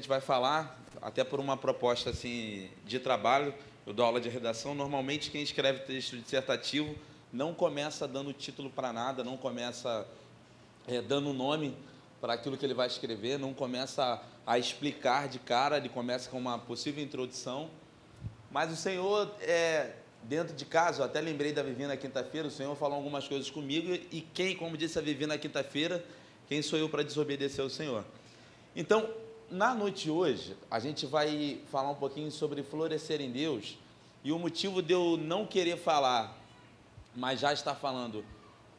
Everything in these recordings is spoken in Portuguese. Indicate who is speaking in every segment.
Speaker 1: gente vai falar, até por uma proposta assim de trabalho, eu dou aula de redação, normalmente quem escreve texto dissertativo não começa dando título para nada, não começa é, dando nome para aquilo que ele vai escrever, não começa a, a, explicar de cara, ele começa com uma possível introdução. Mas o Senhor, é, dentro de casa, eu até lembrei da Vivi na quinta-feira, o Senhor falou algumas coisas comigo, e quem, como disse a Vivi na quinta-feira, quem sou eu para desobedecer ao Senhor? Então, na noite de hoje, a gente vai falar um pouquinho sobre florescer em Deus, e o motivo de eu não querer falar, mas já estar falando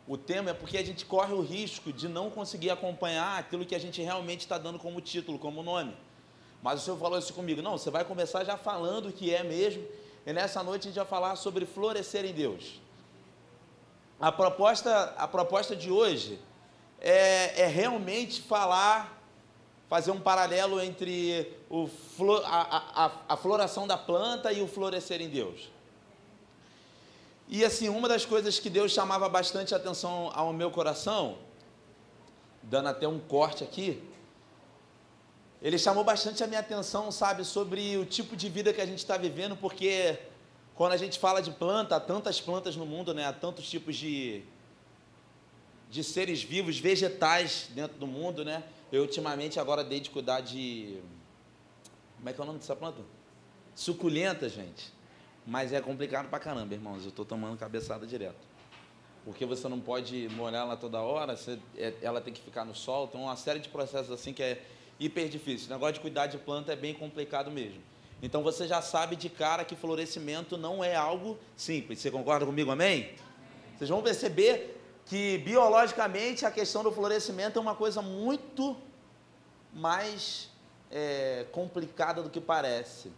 Speaker 1: o tema é porque a gente corre o risco de não conseguir acompanhar aquilo que a gente realmente está dando como título, como nome. Mas o Senhor falou isso comigo. Não, você vai começar já falando o que é mesmo. E nessa noite a gente vai falar sobre florescer em Deus. A proposta, a proposta de hoje é, é realmente falar, fazer um paralelo entre o, a, a, a floração da planta e o florescer em Deus. E assim, uma das coisas que Deus chamava bastante atenção ao meu coração, dando até um corte aqui, ele chamou bastante a minha atenção, sabe, sobre o tipo de vida que a gente está vivendo, porque quando a gente fala de planta, há tantas plantas no mundo, né? Há tantos tipos de, de seres vivos, vegetais dentro do mundo, né? Eu ultimamente agora dei de cuidar de. Como é que é o nome dessa planta? Suculenta, gente. Mas é complicado pra caramba, irmãos. Eu estou tomando cabeçada direto. Porque você não pode molhar ela toda hora, você, é, ela tem que ficar no sol. Então, uma série de processos assim que é hiper difícil. O negócio de cuidar de planta é bem complicado mesmo. Então, você já sabe de cara que florescimento não é algo simples. Você concorda comigo, amém? Vocês vão perceber que biologicamente a questão do florescimento é uma coisa muito mais é, complicada do que parece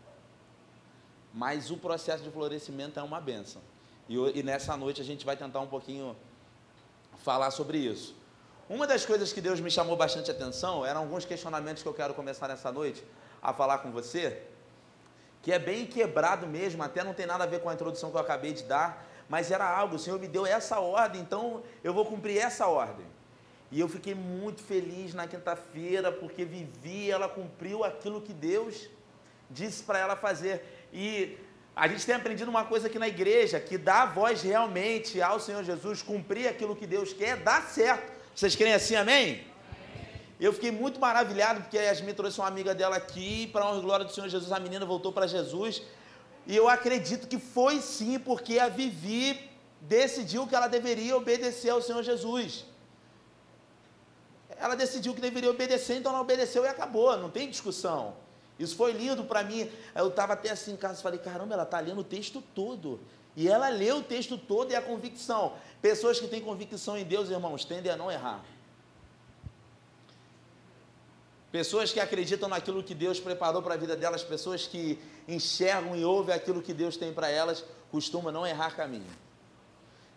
Speaker 1: mas o processo de florescimento é uma benção. E, e, nessa noite a gente vai tentar um pouquinho falar sobre isso. Uma das coisas que Deus me chamou bastante atenção eram alguns questionamentos que eu quero começar nessa noite a falar com você, que é bem quebrado mesmo, até não tem nada a ver com a introdução que eu acabei de dar, mas era algo, o Senhor me deu essa ordem, então eu vou cumprir essa ordem. E eu fiquei muito feliz na quinta-feira, porque vivi, ela cumpriu aquilo que Deus disse para ela fazer. E a gente tem aprendido uma coisa aqui na igreja, que dá voz realmente ao Senhor Jesus, cumprir aquilo que Deus quer, dá certo. Vocês creem assim, amém? Eu fiquei muito maravilhado, porque a Yasmin trouxe uma amiga dela aqui, para honra e glória do Senhor Jesus, a menina voltou para Jesus. E eu acredito que foi sim, porque a Vivi decidiu que ela deveria obedecer ao Senhor Jesus. Ela decidiu que deveria obedecer, então ela obedeceu e acabou, não tem discussão. Isso foi lindo para mim. Eu estava até assim em casa e falei: caramba, ela está lendo o texto todo. E ela leu o texto todo e a convicção. Pessoas que têm convicção em Deus, irmãos, tendem a não errar. Pessoas que acreditam naquilo que Deus preparou para a vida delas, pessoas que enxergam e ouvem aquilo que Deus tem para elas, costumam não errar caminho.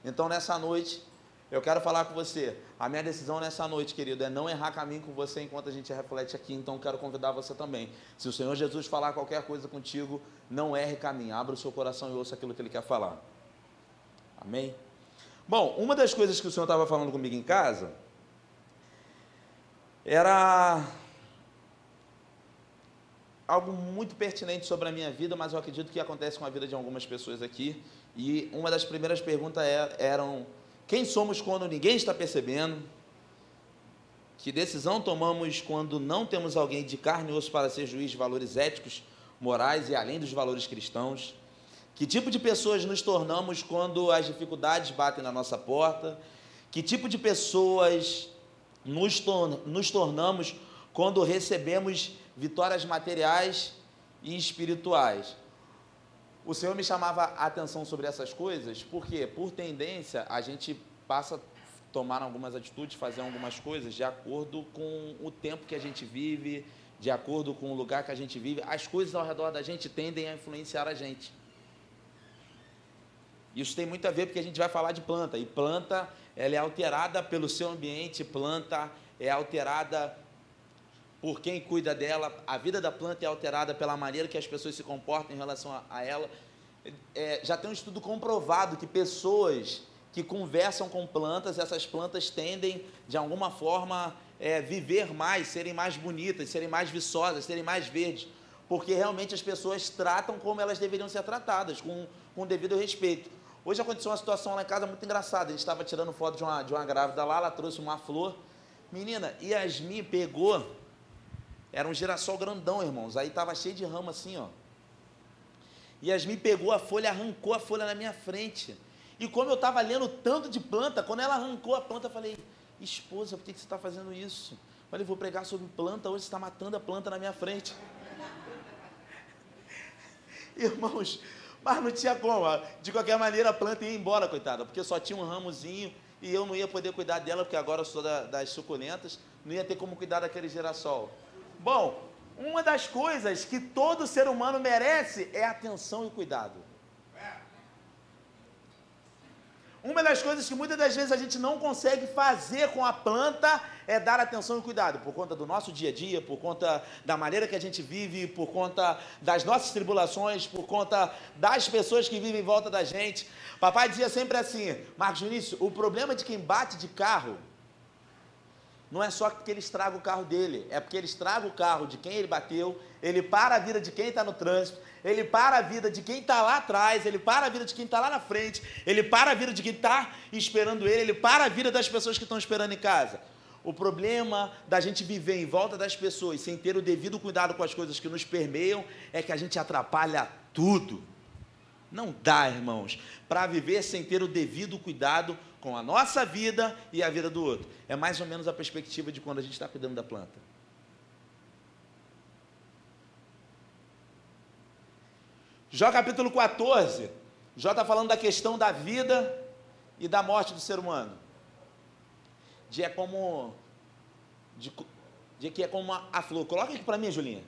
Speaker 1: Então, nessa noite, eu quero falar com você. A minha decisão nessa noite, querido, é não errar caminho com você enquanto a gente reflete aqui. Então, quero convidar você também. Se o Senhor Jesus falar qualquer coisa contigo, não erre caminho. Abra o seu coração e ouça aquilo que Ele quer falar. Amém? Bom, uma das coisas que o Senhor estava falando comigo em casa era algo muito pertinente sobre a minha vida, mas eu acredito que acontece com a vida de algumas pessoas aqui. E uma das primeiras perguntas é, eram quem somos quando ninguém está percebendo? Que decisão tomamos quando não temos alguém de carne e osso para ser juiz de valores éticos, morais e além dos valores cristãos? Que tipo de pessoas nos tornamos quando as dificuldades batem na nossa porta? Que tipo de pessoas nos, tor nos tornamos quando recebemos vitórias materiais e espirituais? O Senhor me chamava a atenção sobre essas coisas, porque, por tendência, a gente passa a tomar algumas atitudes, fazer algumas coisas de acordo com o tempo que a gente vive, de acordo com o lugar que a gente vive. As coisas ao redor da gente tendem a influenciar a gente. Isso tem muito a ver porque a gente vai falar de planta, e planta ela é alterada pelo seu ambiente, planta é alterada por quem cuida dela, a vida da planta é alterada pela maneira que as pessoas se comportam em relação a, a ela. É, já tem um estudo comprovado que pessoas que conversam com plantas, essas plantas tendem, de alguma forma, é, viver mais, serem mais bonitas, serem mais viçosas, serem mais verdes, porque realmente as pessoas tratam como elas deveriam ser tratadas, com, com devido respeito. Hoje aconteceu uma situação lá em casa muito engraçada. A gente estava tirando foto de uma, de uma grávida lá, ela trouxe uma flor. Menina, Yasmin pegou, era um girassol grandão, irmãos. Aí estava cheio de ramo assim, ó. Yasmin pegou a folha, arrancou a folha na minha frente. E como eu estava lendo tanto de planta, quando ela arrancou a planta, eu falei, esposa, por que, que você está fazendo isso? Eu falei, vou pregar sobre planta, hoje você está matando a planta na minha frente. Irmãos, mas não tinha como. De qualquer maneira, a planta ia embora, coitada, porque só tinha um ramozinho e eu não ia poder cuidar dela, porque agora eu sou da, das suculentas, não ia ter como cuidar daquele girassol. Bom, uma das coisas que todo ser humano merece é atenção e cuidado. Uma das coisas que muitas das vezes a gente não consegue fazer com a planta é dar atenção e cuidado, por conta do nosso dia a dia, por conta da maneira que a gente vive, por conta das nossas tribulações, por conta das pessoas que vivem em volta da gente. Papai dizia sempre assim, Marcos Vinícius, o problema de quem bate de carro não é só porque ele estraga o carro dele, é porque ele estraga o carro de quem ele bateu, ele para a vida de quem está no trânsito, ele para a vida de quem está lá atrás, ele para a vida de quem está lá na frente, ele para a vida de quem está esperando ele, ele para a vida das pessoas que estão esperando em casa. O problema da gente viver em volta das pessoas sem ter o devido cuidado com as coisas que nos permeiam é que a gente atrapalha tudo. Não dá, irmãos, para viver sem ter o devido cuidado com a nossa vida e a vida do outro. É mais ou menos a perspectiva de quando a gente está cuidando da planta. Jó capítulo 14, Jó está falando da questão da vida e da morte do ser humano. De é como. De, de que é como a, flor. Coloca aqui para mim, Julinha.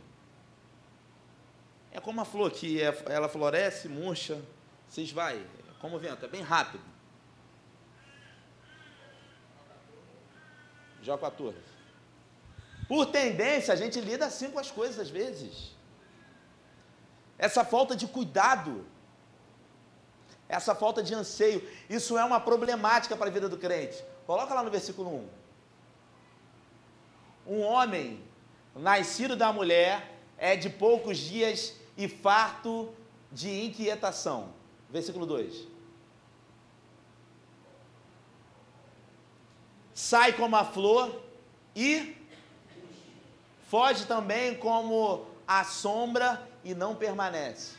Speaker 1: É como a flor que é, ela floresce, murcha, se esvai. É como o vento, é bem rápido. Jó 14. Por tendência, a gente lida assim com as coisas às vezes essa falta de cuidado, essa falta de anseio, isso é uma problemática para a vida do crente. Coloca lá no versículo 1. Um homem nascido da mulher é de poucos dias e farto de inquietação. Versículo 2. Sai como a flor e foge também como a sombra e não permanece.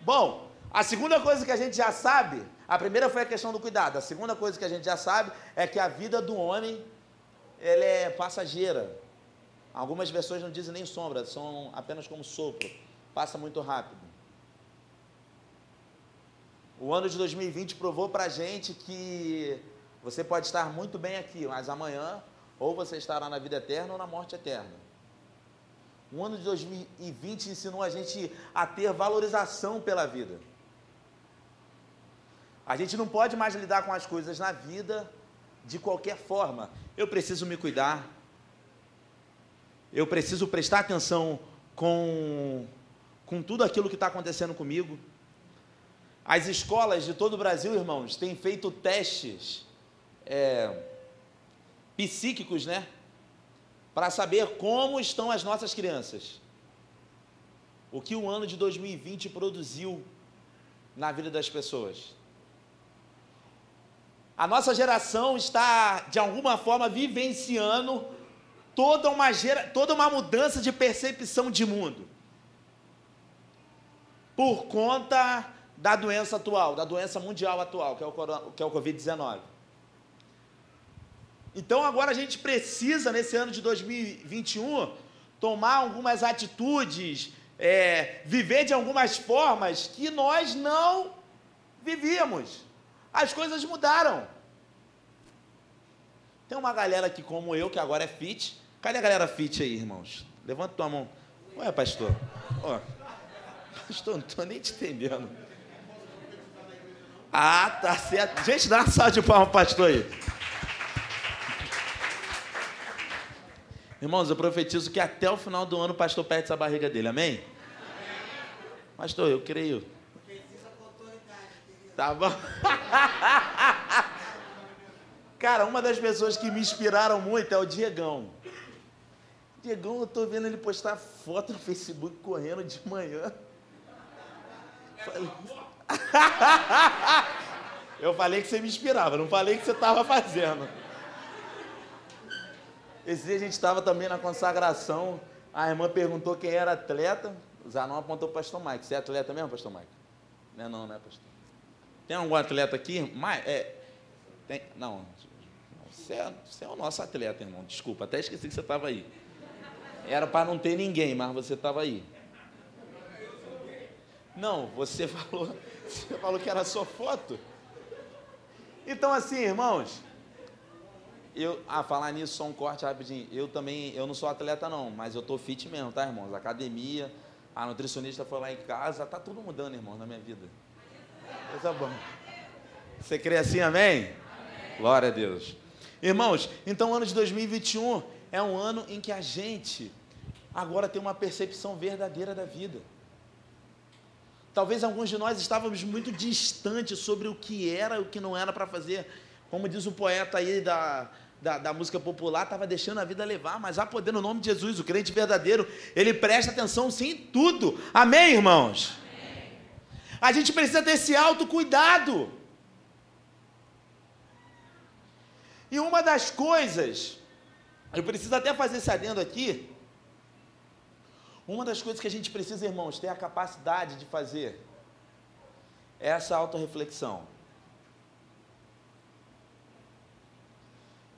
Speaker 1: Bom, a segunda coisa que a gente já sabe, a primeira foi a questão do cuidado. A segunda coisa que a gente já sabe é que a vida do homem ela é passageira. Algumas versões não dizem nem sombra, são apenas como sopro. Passa muito rápido. O ano de 2020 provou para a gente que você pode estar muito bem aqui, mas amanhã ou você estará na vida eterna ou na morte eterna. O ano de 2020 ensinou a gente a ter valorização pela vida. A gente não pode mais lidar com as coisas na vida de qualquer forma. Eu preciso me cuidar. Eu preciso prestar atenção com, com tudo aquilo que está acontecendo comigo. As escolas de todo o Brasil, irmãos, têm feito testes é, psíquicos, né? para saber como estão as nossas crianças. O que o ano de 2020 produziu na vida das pessoas. A nossa geração está, de alguma forma, vivenciando toda uma, gera, toda uma mudança de percepção de mundo. Por conta da doença atual, da doença mundial atual, que é o, que é o Covid-19. Então agora a gente precisa, nesse ano de 2021, tomar algumas atitudes, é, viver de algumas formas que nós não vivíamos. As coisas mudaram. Tem uma galera aqui como eu, que agora é fit. Cadê a galera fit aí, irmãos? Levanta tua mão. Ué, pastor. Ó, pastor, não estou nem te entendendo. Ah, tá certo. Gente, dá uma salva de palmas, pastor aí. Irmãos, eu profetizo que até o final do ano o pastor perde essa barriga dele, amém? amém. Pastor, eu creio. Tá bom? Cara, uma das pessoas que me inspiraram muito é o Diegão. Diegão, eu tô vendo ele postar foto no Facebook correndo de manhã. Eu falei que você me inspirava, não falei que você estava fazendo. Esse dia a gente estava também na consagração. A irmã perguntou quem era atleta. O Zanon apontou para o pastor Mike. Você é atleta mesmo, pastor Mike? Não é não, né, pastor? Tem algum atleta aqui? É, tem, não, você é, você é o nosso atleta, irmão. Desculpa, até esqueci que você estava aí. Era para não ter ninguém, mas você estava aí. Não, você falou, você falou que era sua foto. Então, assim, irmãos, eu, ah, falar nisso, só um corte rapidinho. Eu também, eu não sou atleta não, mas eu tô fit mesmo, tá, irmãos? Academia, a nutricionista foi lá em casa, tá tudo mudando, irmãos, na minha vida. Coisa bom. Você crê assim, amém? amém? Glória a Deus. Irmãos, então o ano de 2021 é um ano em que a gente agora tem uma percepção verdadeira da vida. Talvez alguns de nós estávamos muito distantes sobre o que era e o que não era para fazer. Como diz o poeta aí da, da, da música popular, estava deixando a vida levar, mas há poder no nome de Jesus, o crente verdadeiro, ele presta atenção sim em tudo. Amém, irmãos? Amém. A gente precisa ter esse autocuidado. E uma das coisas, eu preciso até fazer esse adendo aqui, uma das coisas que a gente precisa, irmãos, ter a capacidade de fazer é essa autorreflexão.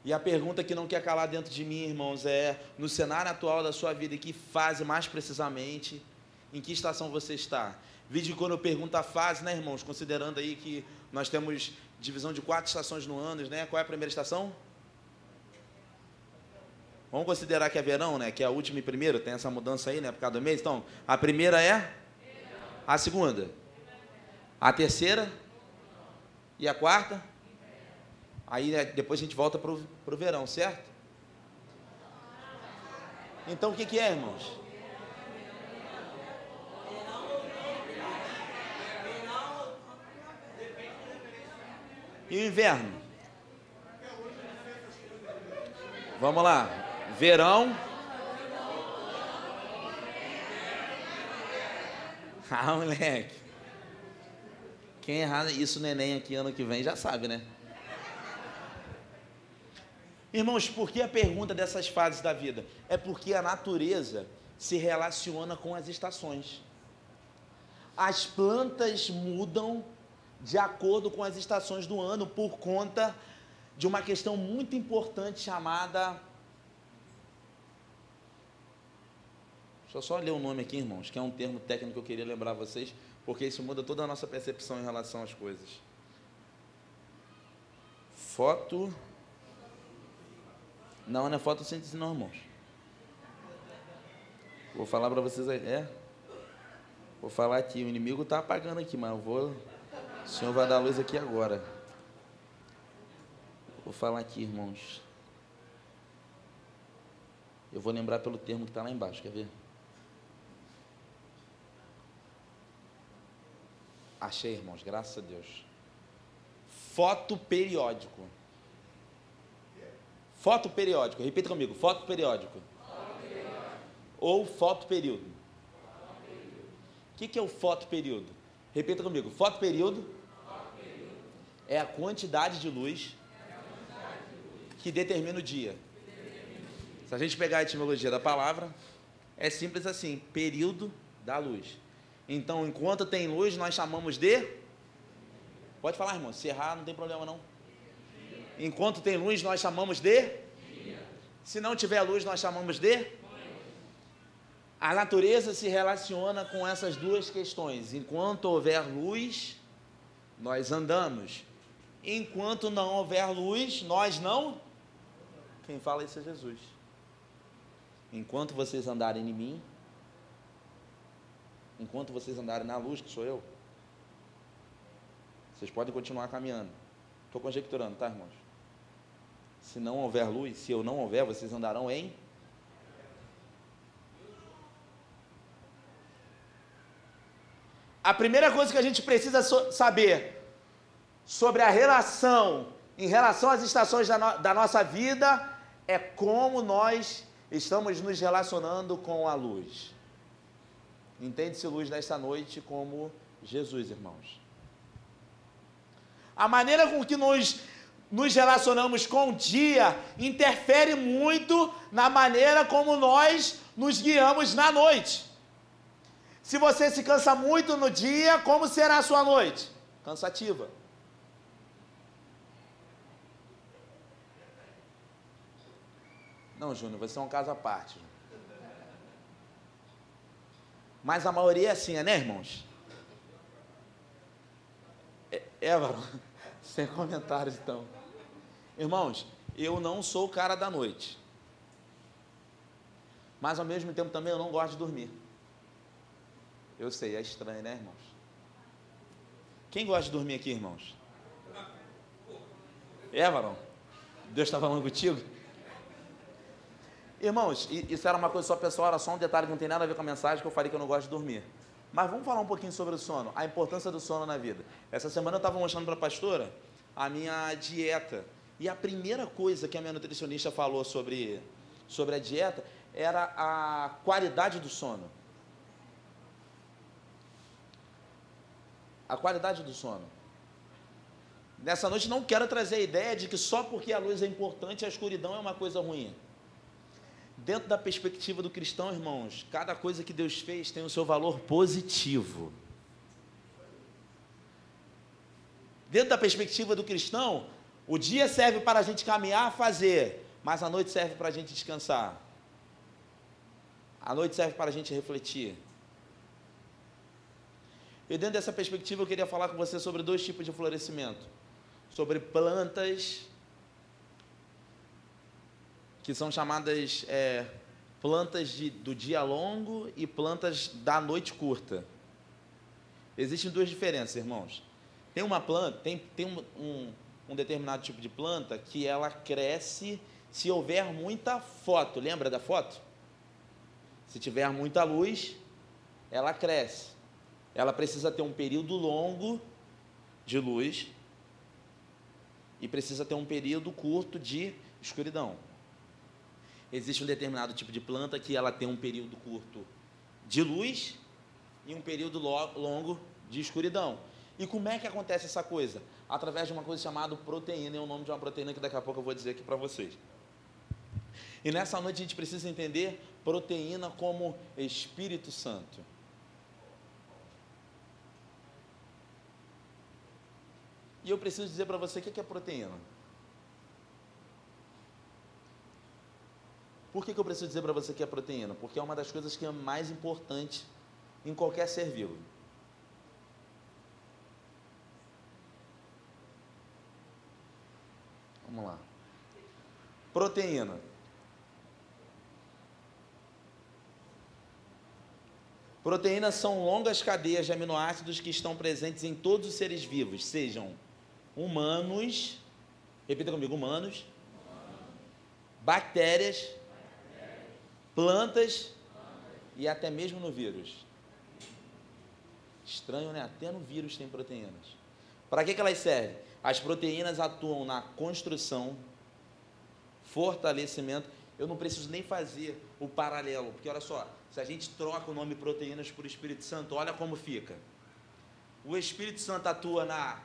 Speaker 1: E a pergunta que não quer calar dentro de mim, irmãos, é: no cenário atual da sua vida, em que fase mais precisamente, em que estação você está? Vídeo quando eu pergunto a fase, né, irmãos? Considerando aí que nós temos divisão de quatro estações no ano, né? Qual é a primeira estação? Vamos considerar que é verão, né? Que é a última e primeira, tem essa mudança aí, né? Por causa do mês. Então, a primeira é? A segunda? A terceira? E a quarta? Aí né, depois a gente volta para o verão, certo? Então o que, que é, irmãos? E o inverno? Vamos lá. Verão. Ah, moleque. Quem errar isso, neném, aqui ano que vem, já sabe, né? Irmãos, por que a pergunta dessas fases da vida? É porque a natureza se relaciona com as estações. As plantas mudam de acordo com as estações do ano por conta de uma questão muito importante chamada Deixa eu só ler o nome aqui, irmãos, que é um termo técnico que eu queria lembrar vocês, porque isso muda toda a nossa percepção em relação às coisas. Foto. Não, não é fotossíntese, não, irmãos. Vou falar para vocês aí. É? Vou falar aqui. O inimigo está apagando aqui, mas eu vou. O Senhor vai dar luz aqui agora. Vou falar aqui, irmãos. Eu vou lembrar pelo termo que está lá embaixo, quer ver? Achei, irmãos, graças a Deus. Foto periódico. Foto periódico. Repita comigo. Foto periódico. Ou foto período. O que, que é o foto período? Repita comigo. Foto período, é a quantidade de luz que determina o dia. Se a gente pegar a etimologia da palavra, é simples assim: período da luz. Então, enquanto tem luz, nós chamamos de. Pode falar, irmão. Se errar, não tem problema não. Enquanto tem luz, nós chamamos de. Se não tiver luz, nós chamamos de. A natureza se relaciona com essas duas questões. Enquanto houver luz, nós andamos. Enquanto não houver luz, nós não. Quem fala isso é Jesus. Enquanto vocês andarem em mim, enquanto vocês andarem na luz, que sou eu, vocês podem continuar caminhando. Estou conjecturando, tá, irmãos? Se não houver luz, se eu não houver, vocês andarão em. A primeira coisa que a gente precisa saber sobre a relação, em relação às estações da, no, da nossa vida, é como nós estamos nos relacionando com a luz. Entende-se luz nesta noite como Jesus, irmãos. A maneira com que nós nos relacionamos com o dia interfere muito na maneira como nós nos guiamos na noite. Se você se cansa muito no dia, como será a sua noite? Cansativa. Não, Júnior, você é um caso à parte. Mas a maioria é assim, né, irmãos? É, Évaro, sem comentários então. Irmãos, eu não sou o cara da noite. Mas ao mesmo tempo também eu não gosto de dormir. Eu sei, é estranho, né, irmãos? Quem gosta de dormir aqui, irmãos? É, varão? Deus está falando contigo? Irmãos, isso era uma coisa só pessoal, era só um detalhe que não tem nada a ver com a mensagem que eu falei que eu não gosto de dormir. Mas vamos falar um pouquinho sobre o sono, a importância do sono na vida. Essa semana eu estava mostrando para a pastora a minha dieta. E a primeira coisa que a minha nutricionista falou sobre, sobre a dieta era a qualidade do sono. A qualidade do sono. Nessa noite não quero trazer a ideia de que só porque a luz é importante a escuridão é uma coisa ruim. Dentro da perspectiva do cristão, irmãos, cada coisa que Deus fez tem o seu valor positivo. Dentro da perspectiva do cristão, o dia serve para a gente caminhar, fazer, mas a noite serve para a gente descansar. A noite serve para a gente refletir. E dentro dessa perspectiva, eu queria falar com você sobre dois tipos de florescimento: sobre plantas que são chamadas é, plantas de, do dia longo e plantas da noite curta. Existem duas diferenças, irmãos. Tem uma planta, tem, tem um, um, um determinado tipo de planta que ela cresce se houver muita foto. Lembra da foto? Se tiver muita luz, ela cresce. Ela precisa ter um período longo de luz e precisa ter um período curto de escuridão. Existe um determinado tipo de planta que ela tem um período curto de luz e um período longo de escuridão. E como é que acontece essa coisa? Através de uma coisa chamada proteína, é o nome de uma proteína que daqui a pouco eu vou dizer aqui para vocês. E nessa noite a gente precisa entender proteína como Espírito Santo. E eu preciso dizer para você o que é proteína. Por que, que eu preciso dizer para você que é proteína? Porque é uma das coisas que é mais importante em qualquer ser vivo. Vamos lá. Proteína. Proteínas são longas cadeias de aminoácidos que estão presentes em todos os seres vivos, sejam humanos, repita comigo, humanos, bactérias, plantas e até mesmo no vírus. Estranho, né? Até no vírus tem proteínas. Para que, que elas servem? As proteínas atuam na construção, fortalecimento. Eu não preciso nem fazer o paralelo, porque olha só, se a gente troca o nome proteínas por Espírito Santo, olha como fica. O Espírito Santo atua na,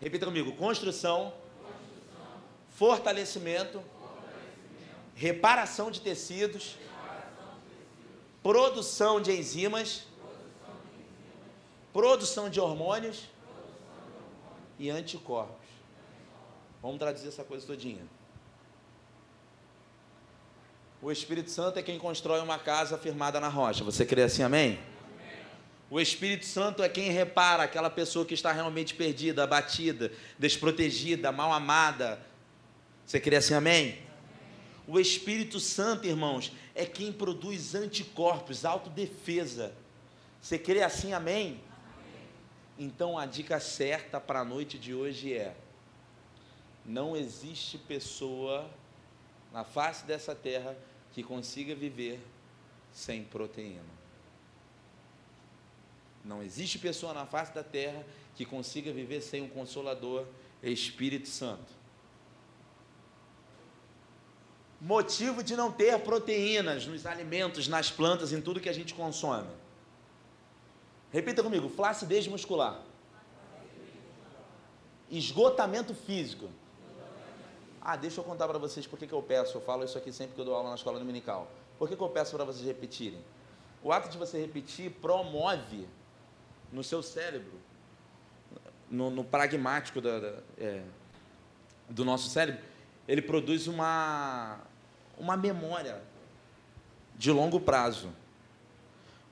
Speaker 1: repita comigo, construção, construção fortalecimento, fortalecimento, reparação de tecidos, produção de enzimas, produção de hormônios e anticorpos. Vamos traduzir essa coisa todinha. O Espírito Santo é quem constrói uma casa firmada na rocha. Você crê assim, amém? O Espírito Santo é quem repara aquela pessoa que está realmente perdida, abatida, desprotegida, mal amada. Você crê assim, amém? O Espírito Santo, irmãos, é quem produz anticorpos, autodefesa. Você crê assim, amém? Então a dica certa para a noite de hoje é: não existe pessoa na face dessa terra que consiga viver sem proteína. Não existe pessoa na face da terra que consiga viver sem o Consolador Espírito Santo. motivo de não ter proteínas nos alimentos, nas plantas, em tudo que a gente consome. Repita comigo: flacidez muscular. Esgotamento físico. Ah, deixa eu contar para vocês por que eu peço. Eu falo isso aqui sempre que eu dou aula na escola dominical. Por que eu peço para vocês repetirem? O ato de você repetir promove no seu cérebro, no, no pragmático da, da, é, do nosso cérebro, ele produz uma, uma memória de longo prazo.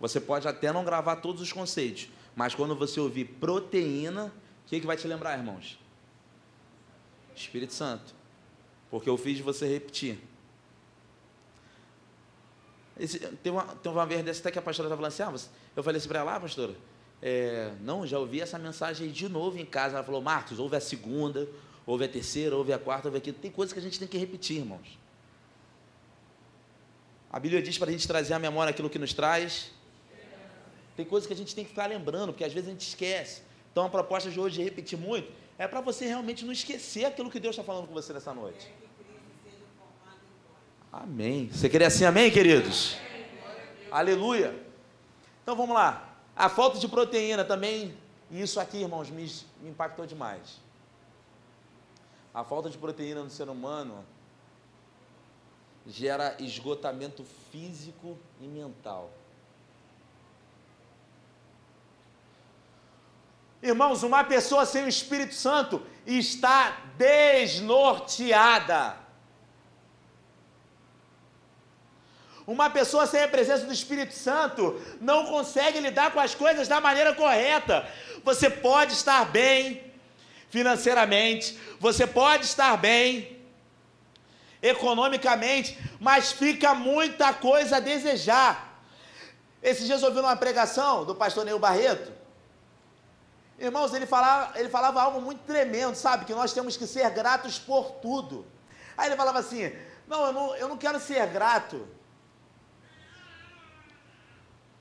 Speaker 1: Você pode até não gravar todos os conceitos, mas quando você ouvir proteína, o que, que vai te lembrar, irmãos? Espírito Santo. Porque eu fiz você repetir. Esse, tem, uma, tem uma vez dessa até que a pastora estava falando assim, ah, eu falei assim para ela, ah, pastora, é, não, já ouvi essa mensagem de novo em casa. Ela falou, Marcos, ouve a segunda, ouve a terceira, ouve a quarta, ouve a quinta. Tem coisas que a gente tem que repetir, irmãos. A Bíblia diz para a gente trazer à memória aquilo que nos traz. Tem coisas que a gente tem que ficar lembrando, porque às vezes a gente esquece. Então a proposta de hoje de repetir muito é para você realmente não esquecer aquilo que Deus está falando com você nessa noite. Amém. Você queria assim, amém, queridos? Aleluia. Então vamos lá. A falta de proteína também, isso aqui, irmãos, me, me impactou demais. A falta de proteína no ser humano gera esgotamento físico e mental. Irmãos, uma pessoa sem o Espírito Santo está desnorteada. Uma pessoa sem a presença do Espírito Santo não consegue lidar com as coisas da maneira correta. Você pode estar bem financeiramente, você pode estar bem economicamente, mas fica muita coisa a desejar. Esses dias eu ouvi uma pregação do pastor Neil Barreto. Irmãos, ele falava, ele falava algo muito tremendo, sabe? Que nós temos que ser gratos por tudo. Aí ele falava assim: Não, eu não, eu não quero ser grato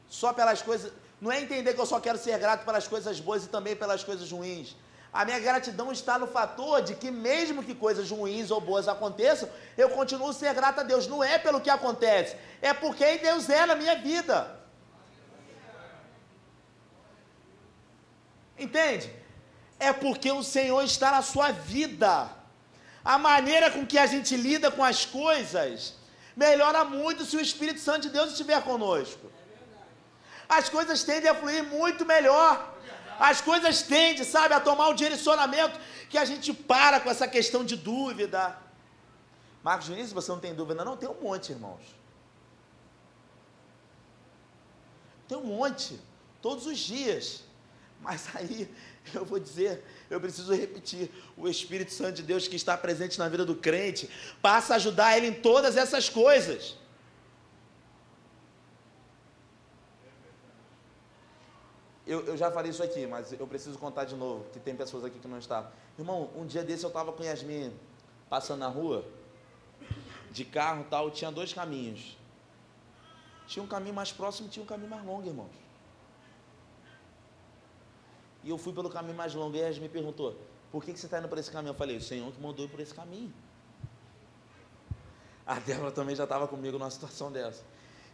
Speaker 1: só pelas coisas. Não é entender que eu só quero ser grato pelas coisas boas e também pelas coisas ruins. A minha gratidão está no fator de que, mesmo que coisas ruins ou boas aconteçam, eu continuo a ser grato a Deus. Não é pelo que acontece, é por quem Deus é na minha vida. Entende? É porque o Senhor está na sua vida. A maneira com que a gente lida com as coisas melhora muito se o Espírito Santo de Deus estiver conosco as coisas tendem a fluir muito melhor. As coisas tendem, sabe, a tomar um direcionamento que a gente para com essa questão de dúvida. Marcos Vinícius, você não tem dúvida, não? Tem um monte, irmãos. Tem um monte, todos os dias. Mas aí, eu vou dizer, eu preciso repetir: o Espírito Santo de Deus que está presente na vida do crente passa a ajudar ele em todas essas coisas. Eu, eu, já falei isso aqui, mas eu preciso contar de novo, que tem pessoas aqui que não estavam. Irmão, um dia desse eu estava com Yasmin passando na rua, de carro tal, tinha dois caminhos. Tinha um caminho mais próximo e tinha um caminho mais longo, irmãos. E eu fui pelo caminho mais longo e a Yasmin perguntou, por que, que você está indo por esse caminho? Eu falei, o Senhor que mandou ir por esse caminho. A Débora também já estava comigo numa situação dessa.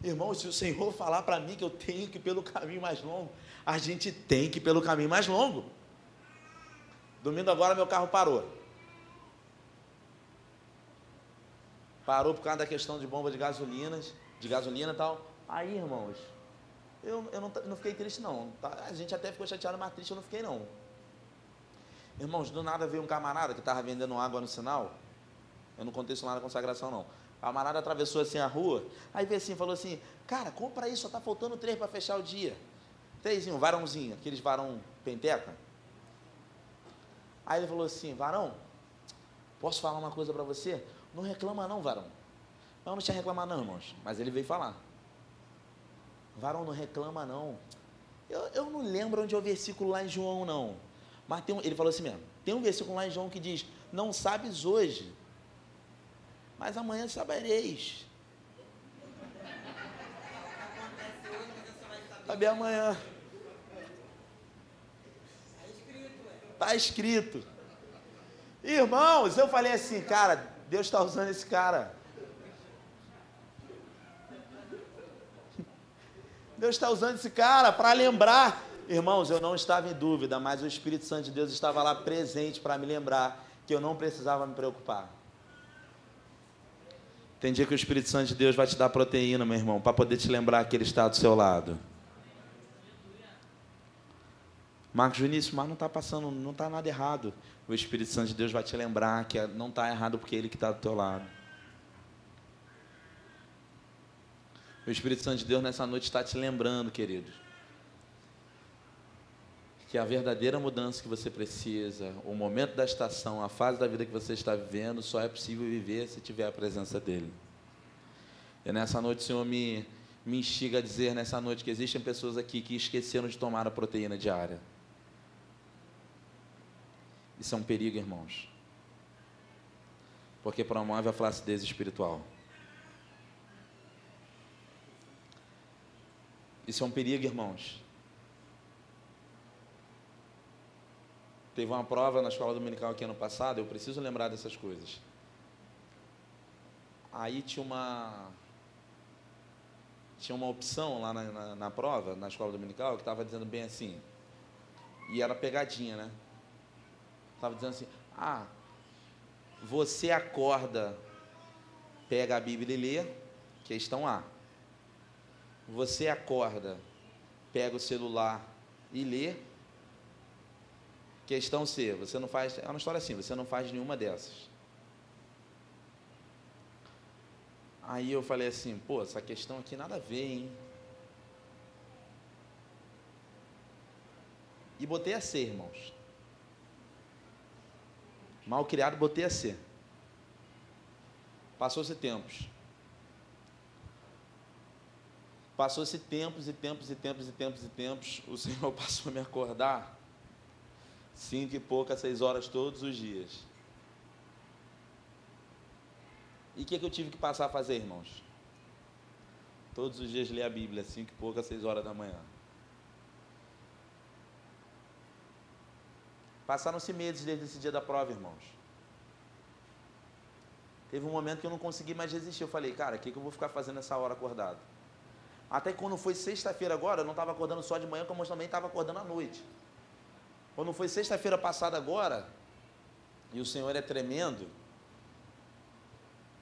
Speaker 1: Irmão, se o Senhor falar para mim que eu tenho que ir pelo caminho mais longo, a gente tem que ir pelo caminho mais longo. Domingo agora meu carro parou. Parou por causa da questão de bomba de gasolinas, de gasolina e tal. Aí, irmãos, eu, eu não, não fiquei triste não. Tá? A gente até ficou chateado, mas triste eu não fiquei não. Irmãos, do nada veio um camarada que estava vendendo água no sinal. Eu não contei isso lá na consagração não. A camarada atravessou assim a rua, aí veio assim, falou assim, cara, compra isso, só está faltando três para fechar o dia. Trêsinho, varãozinho, aqueles varão penteca. Aí ele falou assim, varão, posso falar uma coisa para você? Não reclama não, varão. Não, não tinha reclamar não, irmãos. Mas ele veio falar. Varão, não reclama não. Eu, eu não lembro onde é o versículo lá em João, não. Mas tem um, ele falou assim mesmo. Tem um versículo lá em João que diz, não sabes hoje, mas amanhã sabereis. Saber amanhã. Está escrito. Irmãos, eu falei assim, cara, Deus está usando esse cara. Deus está usando esse cara para lembrar. Irmãos, eu não estava em dúvida, mas o Espírito Santo de Deus estava lá presente para me lembrar que eu não precisava me preocupar. Tem dia que o Espírito Santo de Deus vai te dar proteína, meu irmão, para poder te lembrar que Ele está do seu lado. Marcos Vinícius, mas não está passando, não está nada errado. O Espírito Santo de Deus vai te lembrar que não está errado porque Ele que está do teu lado. O Espírito Santo de Deus nessa noite está te lembrando, queridos, que a verdadeira mudança que você precisa, o momento da estação, a fase da vida que você está vivendo, só é possível viver se tiver a presença dEle. E nessa noite o Senhor me, me instiga a dizer nessa noite que existem pessoas aqui que esqueceram de tomar a proteína diária. Isso é um perigo, irmãos. Porque promove a flacidez espiritual. Isso é um perigo, irmãos. Teve uma prova na escola dominical aqui ano passado, eu preciso lembrar dessas coisas. Aí tinha uma tinha uma opção lá na, na, na prova, na escola dominical, que estava dizendo bem assim, e era pegadinha, né? Estava dizendo assim: ah, você acorda, pega a Bíblia e lê, questão A. Você acorda, pega o celular e lê, questão C. Você não faz, é uma história assim, você não faz nenhuma dessas. Aí eu falei assim, pô, essa questão aqui nada a ver, hein? E botei a C, irmãos. Mal criado, botei a C. Passou-se tempos. Passou-se tempos e tempos e tempos e tempos e tempos. O Senhor passou a me acordar cinco e poucas, seis horas todos os dias. E o que, que eu tive que passar a fazer, irmãos? Todos os dias ler a Bíblia, cinco e poucas, seis horas da manhã. Passaram-se meses desde esse dia da prova, irmãos. Teve um momento que eu não consegui mais resistir. Eu falei, cara, o que, que eu vou ficar fazendo essa hora acordado? Até quando foi sexta-feira agora, eu não estava acordando só de manhã, como eu também estava acordando à noite. Quando foi sexta-feira passada agora, e o Senhor é tremendo,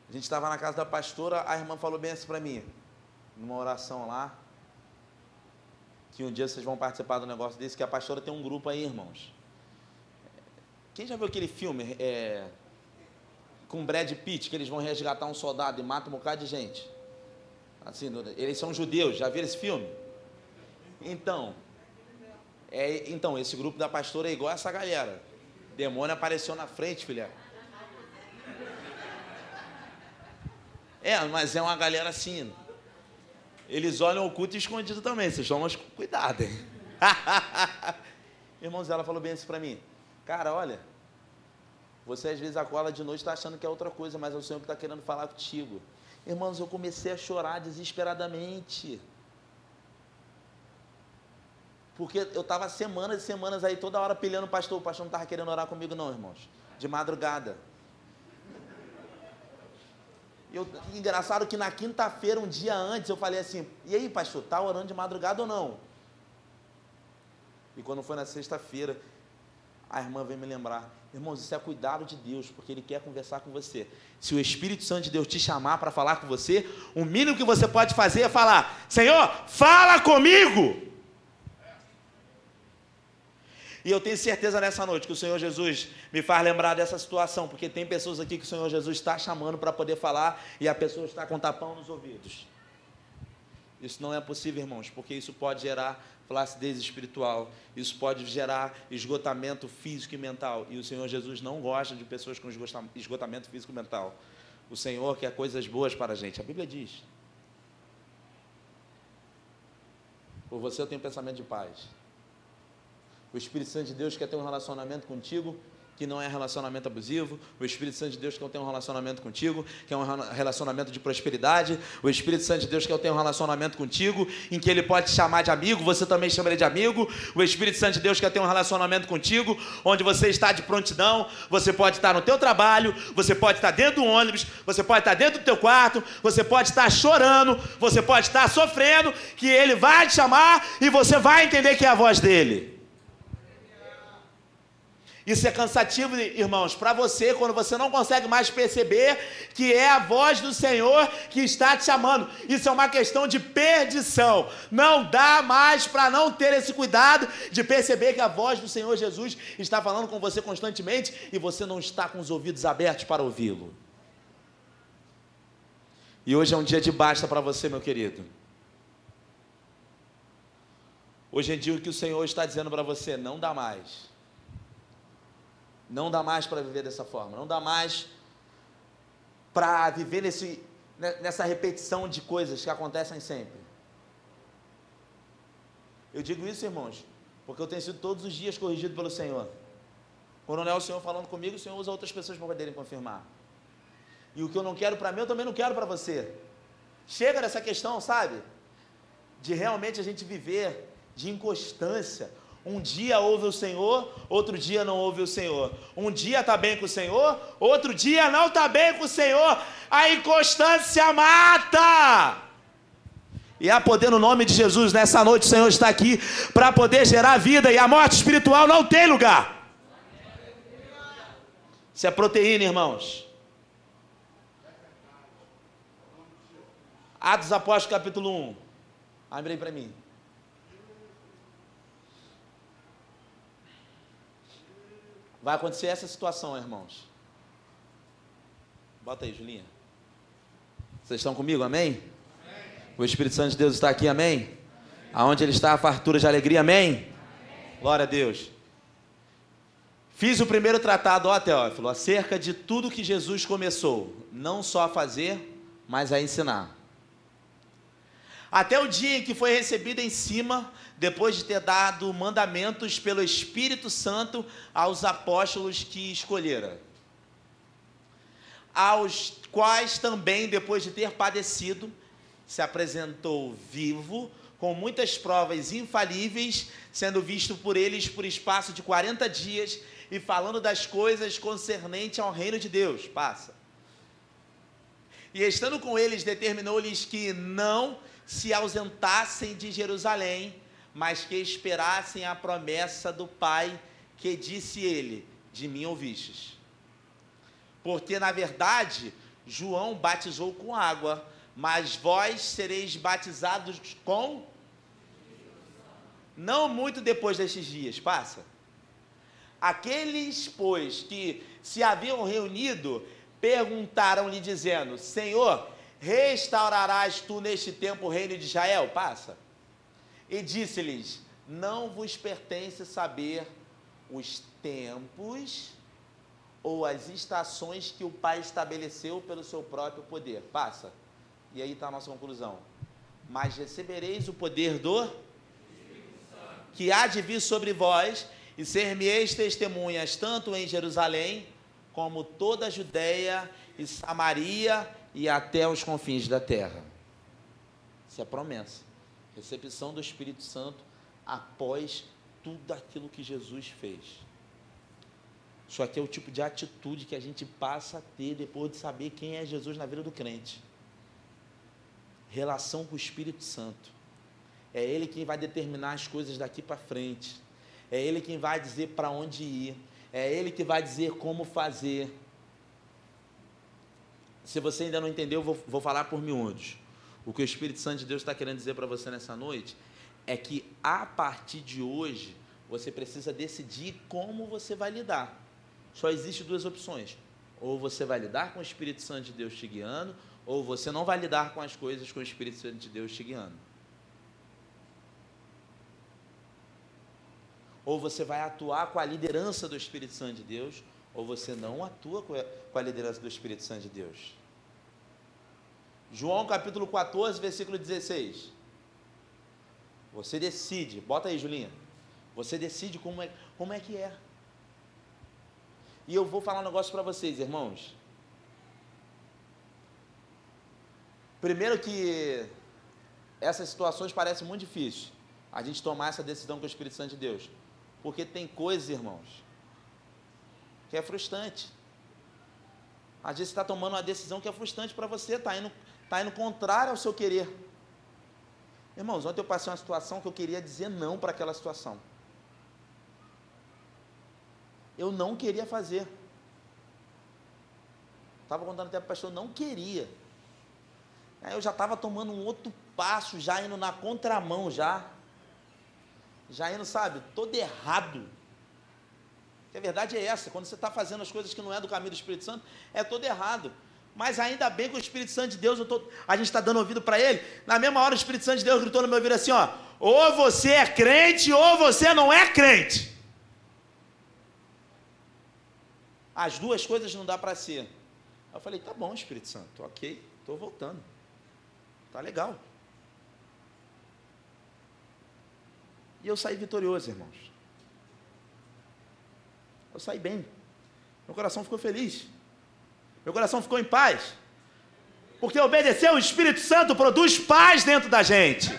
Speaker 1: a gente estava na casa da pastora, a irmã falou bem assim para mim, numa oração lá, que um dia vocês vão participar do negócio desse, que a pastora tem um grupo aí, irmãos. Quem já viu aquele filme é, com Brad Pitt, que eles vão resgatar um soldado e matam um bocado de gente? Assim, eles são judeus, já viram esse filme? Então, é, então, esse grupo da pastora é igual essa galera. Demônio apareceu na frente, filha. É, mas é uma galera assim. Eles olham oculto e escondido também. Vocês tomam cuidado, hein? Irmãos, ela falou bem isso para mim. Cara, olha, você às vezes acorda de noite está achando que é outra coisa, mas é o Senhor que está querendo falar contigo. Irmãos, eu comecei a chorar desesperadamente. Porque eu estava semanas e semanas aí, toda hora pilhando o pastor. O pastor não estava querendo orar comigo, não, irmãos. De madrugada. Eu, engraçado que na quinta-feira, um dia antes, eu falei assim: E aí, pastor, tá orando de madrugada ou não? E quando foi na sexta-feira, a irmã veio me lembrar. Irmãos, isso é cuidado de Deus, porque Ele quer conversar com você. Se o Espírito Santo de Deus te chamar para falar com você, o mínimo que você pode fazer é falar: Senhor, fala comigo. E eu tenho certeza nessa noite que o Senhor Jesus me faz lembrar dessa situação, porque tem pessoas aqui que o Senhor Jesus está chamando para poder falar e a pessoa está com tapão nos ouvidos. Isso não é possível, irmãos, porque isso pode gerar flacidez espiritual, isso pode gerar esgotamento físico e mental. E o Senhor Jesus não gosta de pessoas com esgotamento físico e mental. O Senhor quer coisas boas para a gente. A Bíblia diz. Por você eu tenho pensamento de paz. O Espírito Santo de Deus quer ter um relacionamento contigo que não é relacionamento abusivo. O Espírito Santo de Deus quer ter um relacionamento contigo, que é um relacionamento de prosperidade. O Espírito Santo de Deus quer ter um relacionamento contigo, em que ele pode te chamar de amigo, você também chama ele de amigo. O Espírito Santo de Deus quer ter um relacionamento contigo, onde você está de prontidão, você pode estar no teu trabalho, você pode estar dentro do ônibus, você pode estar dentro do teu quarto, você pode estar chorando, você pode estar sofrendo, que ele vai te chamar e você vai entender que é a voz dele. Isso é cansativo, irmãos, para você, quando você não consegue mais perceber que é a voz do Senhor que está te chamando. Isso é uma questão de perdição. Não dá mais para não ter esse cuidado de perceber que a voz do Senhor Jesus está falando com você constantemente e você não está com os ouvidos abertos para ouvi-lo. E hoje é um dia de basta para você, meu querido. Hoje é dia que o Senhor está dizendo para você: não dá mais. Não dá mais para viver dessa forma. Não dá mais para viver nesse, nessa repetição de coisas que acontecem sempre. Eu digo isso, irmãos, porque eu tenho sido todos os dias corrigido pelo Senhor. Quando não é o Senhor falando comigo, o Senhor usa outras pessoas para poderem confirmar. E o que eu não quero para mim, eu também não quero para você. Chega dessa questão, sabe? De realmente a gente viver de inconstância, um dia ouve o Senhor, outro dia não ouve o Senhor. Um dia está bem com o Senhor, outro dia não está bem com o Senhor. A inconstância mata. E há poder no nome de Jesus. Nessa noite o Senhor está aqui para poder gerar vida. E a morte espiritual não tem lugar. Isso é proteína, irmãos. Atos Apóstolos capítulo 1. Abre aí para mim. Vai acontecer essa situação, irmãos. Bota aí, Julinha. Vocês estão comigo, amém? amém? O Espírito Santo de Deus está aqui, amém? amém. Aonde ele está, a fartura de alegria, amém? amém? Glória a Deus. Fiz o primeiro tratado, ó Teófilo, acerca de tudo que Jesus começou, não só a fazer, mas a ensinar. Até o dia em que foi recebido em cima depois de ter dado mandamentos pelo Espírito Santo aos apóstolos que escolhera, aos quais também, depois de ter padecido, se apresentou vivo, com muitas provas infalíveis, sendo visto por eles por espaço de 40 dias e falando das coisas concernentes ao reino de Deus. Passa. E estando com eles, determinou-lhes que não se ausentassem de Jerusalém, mas que esperassem a promessa do Pai, que disse ele: De mim ouvistes. Porque, na verdade, João batizou com água, mas vós sereis batizados com. Não muito depois destes dias, passa. Aqueles, pois, que se haviam reunido, perguntaram-lhe, dizendo: Senhor, restaurarás tu neste tempo o reino de Israel? Passa e disse-lhes: Não vos pertence saber os tempos ou as estações que o Pai estabeleceu pelo seu próprio poder. Passa. E aí está a nossa conclusão. Mas recebereis o poder do que há de vir sobre vós, e ser-me-eis testemunhas tanto em Jerusalém, como toda a Judéia e Samaria e até os confins da terra. Isso é promessa recepção do Espírito Santo após tudo aquilo que Jesus fez. Isso aqui é o tipo de atitude que a gente passa a ter depois de saber quem é Jesus na vida do crente. Relação com o Espírito Santo. É Ele quem vai determinar as coisas daqui para frente. É Ele quem vai dizer para onde ir. É Ele que vai dizer como fazer. Se você ainda não entendeu, vou, vou falar por miúdos. O que o Espírito Santo de Deus está querendo dizer para você nessa noite é que a partir de hoje você precisa decidir como você vai lidar. Só existe duas opções: ou você vai lidar com o Espírito Santo de Deus te guiando, ou você não vai lidar com as coisas com o Espírito Santo de Deus te guiando. Ou você vai atuar com a liderança do Espírito Santo de Deus, ou você não atua com a liderança do Espírito Santo de Deus. João capítulo 14, versículo 16. Você decide, bota aí, Julinha. Você decide como é, como é que é. E eu vou falar um negócio para vocês, irmãos. Primeiro que essas situações parecem muito difíceis. A gente tomar essa decisão com o Espírito Santo de Deus. Porque tem coisas, irmãos, que é frustrante. Às vezes você está tomando uma decisão que é frustrante para você, está indo, tá indo contrário ao seu querer. Irmãos, ontem eu passei uma situação que eu queria dizer não para aquela situação. Eu não queria fazer. Estava contando até para o pastor, não queria. Aí eu já estava tomando um outro passo, já indo na contramão, já. Já indo, sabe, todo errado. a verdade é essa, quando você está fazendo as coisas que não é do caminho do Espírito Santo, é todo errado. Mas ainda bem que o Espírito Santo de Deus, tô, a gente está dando ouvido para ele. Na mesma hora, o Espírito Santo de Deus gritou no meu ouvido assim: ó, ou você é crente, ou você não é crente. As duas coisas não dá para ser. Eu falei: tá bom, Espírito Santo, ok, estou voltando. Tá legal. E eu saí vitorioso, irmãos. Eu saí bem. Meu coração ficou feliz. Meu coração ficou em paz. Porque obedecer o Espírito Santo produz paz dentro da gente.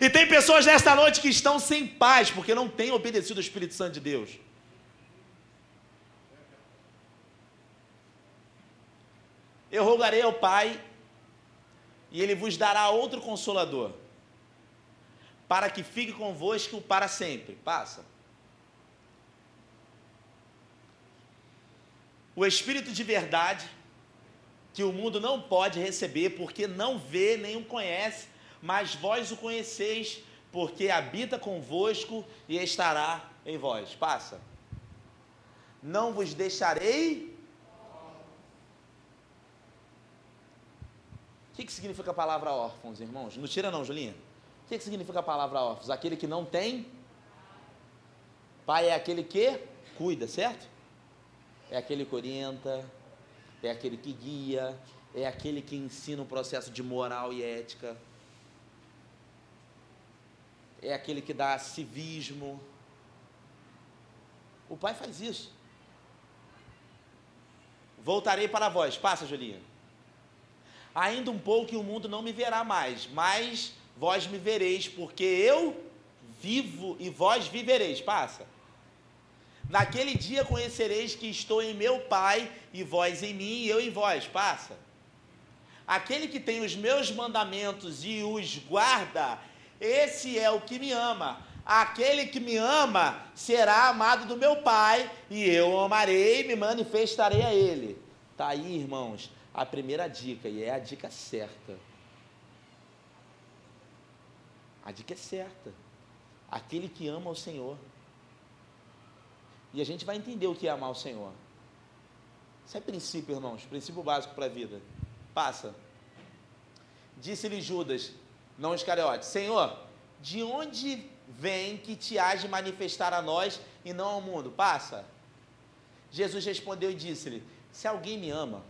Speaker 1: E tem pessoas nesta noite que estão sem paz porque não têm obedecido o Espírito Santo de Deus. Eu rogarei ao Pai e ele vos dará outro consolador, para que fique convosco para sempre. Passa. O Espírito de verdade, que o mundo não pode receber, porque não vê nem o conhece, mas vós o conheceis, porque habita convosco e estará em vós. Passa. Não vos deixarei O que, que significa a palavra órfãos, irmãos? Não tira não, Julinha. O que, que significa a palavra órfãos? Aquele que não tem. Pai é aquele que cuida, certo? É aquele que orienta, é aquele que guia, é aquele que ensina o processo de moral e ética, é aquele que dá civismo. O pai faz isso. Voltarei para vós. Passa, Julinha. Ainda um pouco e o mundo não me verá mais, mas vós me vereis, porque eu vivo e vós vivereis. Passa. Naquele dia conhecereis que estou em meu Pai, e vós em mim, e eu em vós. Passa. Aquele que tem os meus mandamentos e os guarda, esse é o que me ama. Aquele que me ama será amado do meu Pai, e eu o amarei e me manifestarei a ele. Tá aí, irmãos, a primeira dica, e é a dica certa. A dica é certa. Aquele que ama o Senhor. E a gente vai entender o que é amar o Senhor. Isso é princípio, irmãos, princípio básico para a vida. Passa. Disse-lhe Judas, não Iscariote, Senhor, de onde vem que te has de manifestar a nós e não ao mundo? Passa. Jesus respondeu e disse-lhe: Se alguém me ama,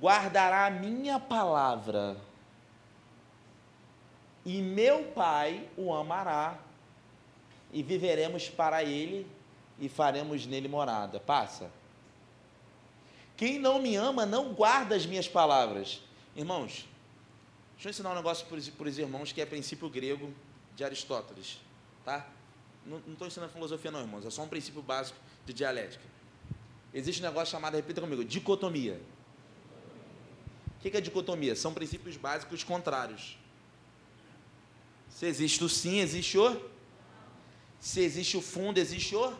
Speaker 1: guardará a minha palavra, e meu Pai o amará, e viveremos para ele e faremos nele morada. Passa. Quem não me ama não guarda as minhas palavras. Irmãos, deixa eu ensinar um negócio para os irmãos que é princípio grego de Aristóteles. Tá? Não estou ensinando filosofia, não, irmãos. É só um princípio básico de dialética. Existe um negócio chamado, repita comigo, dicotomia. O que é dicotomia? São princípios básicos contrários. Se existe o sim, existe o. Se existe o fundo, existe o.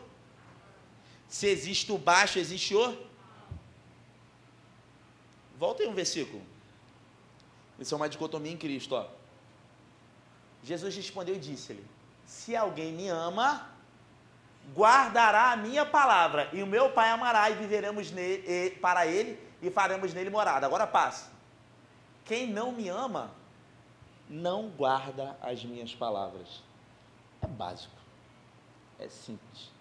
Speaker 1: Se existe o baixo, existe o. Volta aí um versículo. Isso é uma dicotomia em Cristo. Ó. Jesus respondeu e disse-lhe: Se alguém me ama, guardará a minha palavra, e o meu Pai amará, e viveremos nele, para ele e faremos nele morada. Agora passa. Quem não me ama, não guarda as minhas palavras. É básico. É simples.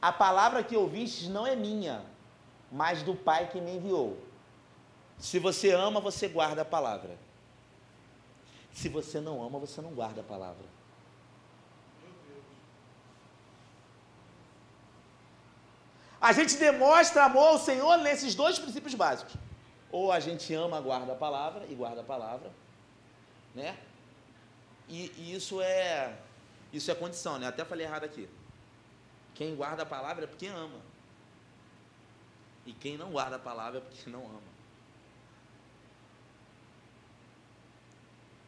Speaker 1: A palavra que ouvistes não é minha, mas do Pai que me enviou. Se você ama, você guarda a palavra. Se você não ama, você não guarda a palavra. A gente demonstra amor ao Senhor nesses dois princípios básicos. Ou a gente ama, guarda a palavra e guarda a palavra, né? E, e isso é isso é condição, né? Até falei errado aqui. Quem guarda a palavra é porque ama. E quem não guarda a palavra é porque não ama.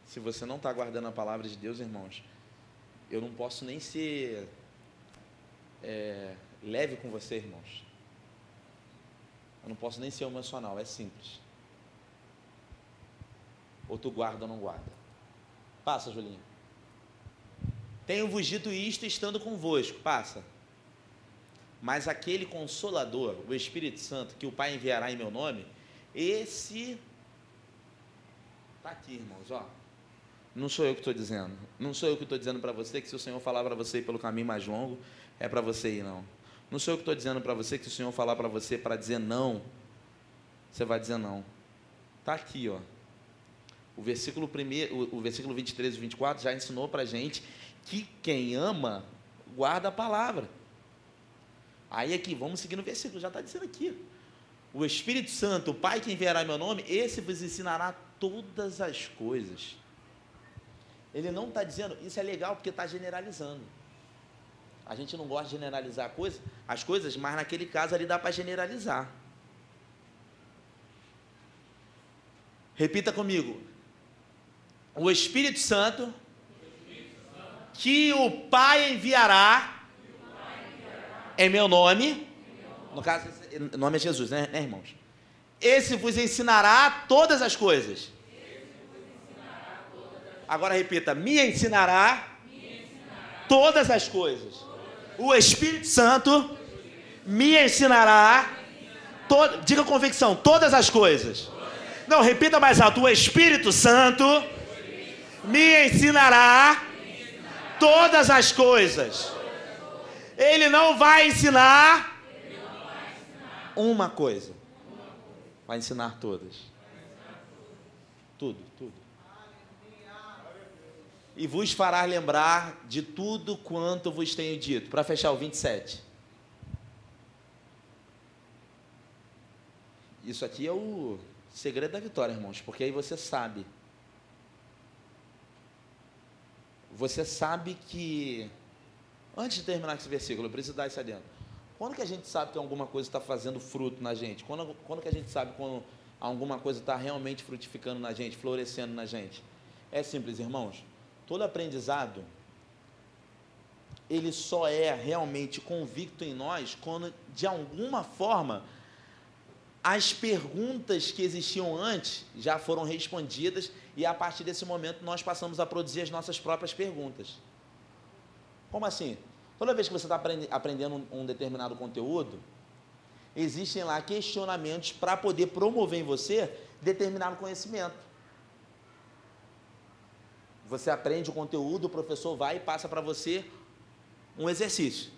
Speaker 1: Se você não está guardando a palavra de Deus, irmãos, eu não posso nem ser é, leve com você, irmãos. Eu não posso nem ser emocional, é simples. Ou tu guarda ou não guarda. Passa, Julinho. Tenho-vos dito isto estando convosco. Passa. Mas aquele consolador, o Espírito Santo, que o Pai enviará em meu nome, esse está aqui, irmãos, ó. Não sou eu que estou dizendo. Não sou eu que estou dizendo para você que se o Senhor falar para você ir pelo caminho mais longo, é para você ir, não. Não sou eu que estou dizendo para você que se o Senhor falar para você para dizer não, você vai dizer não. Está aqui, ó. O versículo, primeiro, o, o versículo 23 e 24 já ensinou para a gente que quem ama guarda a palavra. Aí aqui, vamos seguir no versículo, já está dizendo aqui. O Espírito Santo, o Pai que enviará meu nome, esse vos ensinará todas as coisas. Ele não está dizendo, isso é legal porque está generalizando. A gente não gosta de generalizar coisa, as coisas, mas naquele caso ali dá para generalizar. Repita comigo. O Espírito Santo, que o Pai enviará em meu nome, no caso, o nome é Jesus, né, né irmãos? Esse vos ensinará todas as coisas. Agora repita: me ensinará, todas as coisas. O Espírito Santo me ensinará, to, diga convicção, todas as coisas. Não, repita mais alto: o Espírito Santo me ensinará todas as coisas. Ele não vai ensinar uma coisa, vai ensinar todas. Tudo, tudo. E vos fará lembrar de tudo quanto vos tenho dito. Para fechar o 27. Isso aqui é o segredo da vitória, irmãos, porque aí você sabe. Você sabe que Antes de terminar esse versículo, eu preciso dar isso adendo. Quando que a gente sabe que alguma coisa está fazendo fruto na gente? Quando, quando que a gente sabe quando alguma coisa está realmente frutificando na gente, florescendo na gente? É simples, irmãos. Todo aprendizado, ele só é realmente convicto em nós quando, de alguma forma, as perguntas que existiam antes já foram respondidas e a partir desse momento nós passamos a produzir as nossas próprias perguntas. Como assim? Toda vez que você está aprendendo um determinado conteúdo, existem lá questionamentos para poder promover em você determinado conhecimento. Você aprende o conteúdo, o professor vai e passa para você um exercício.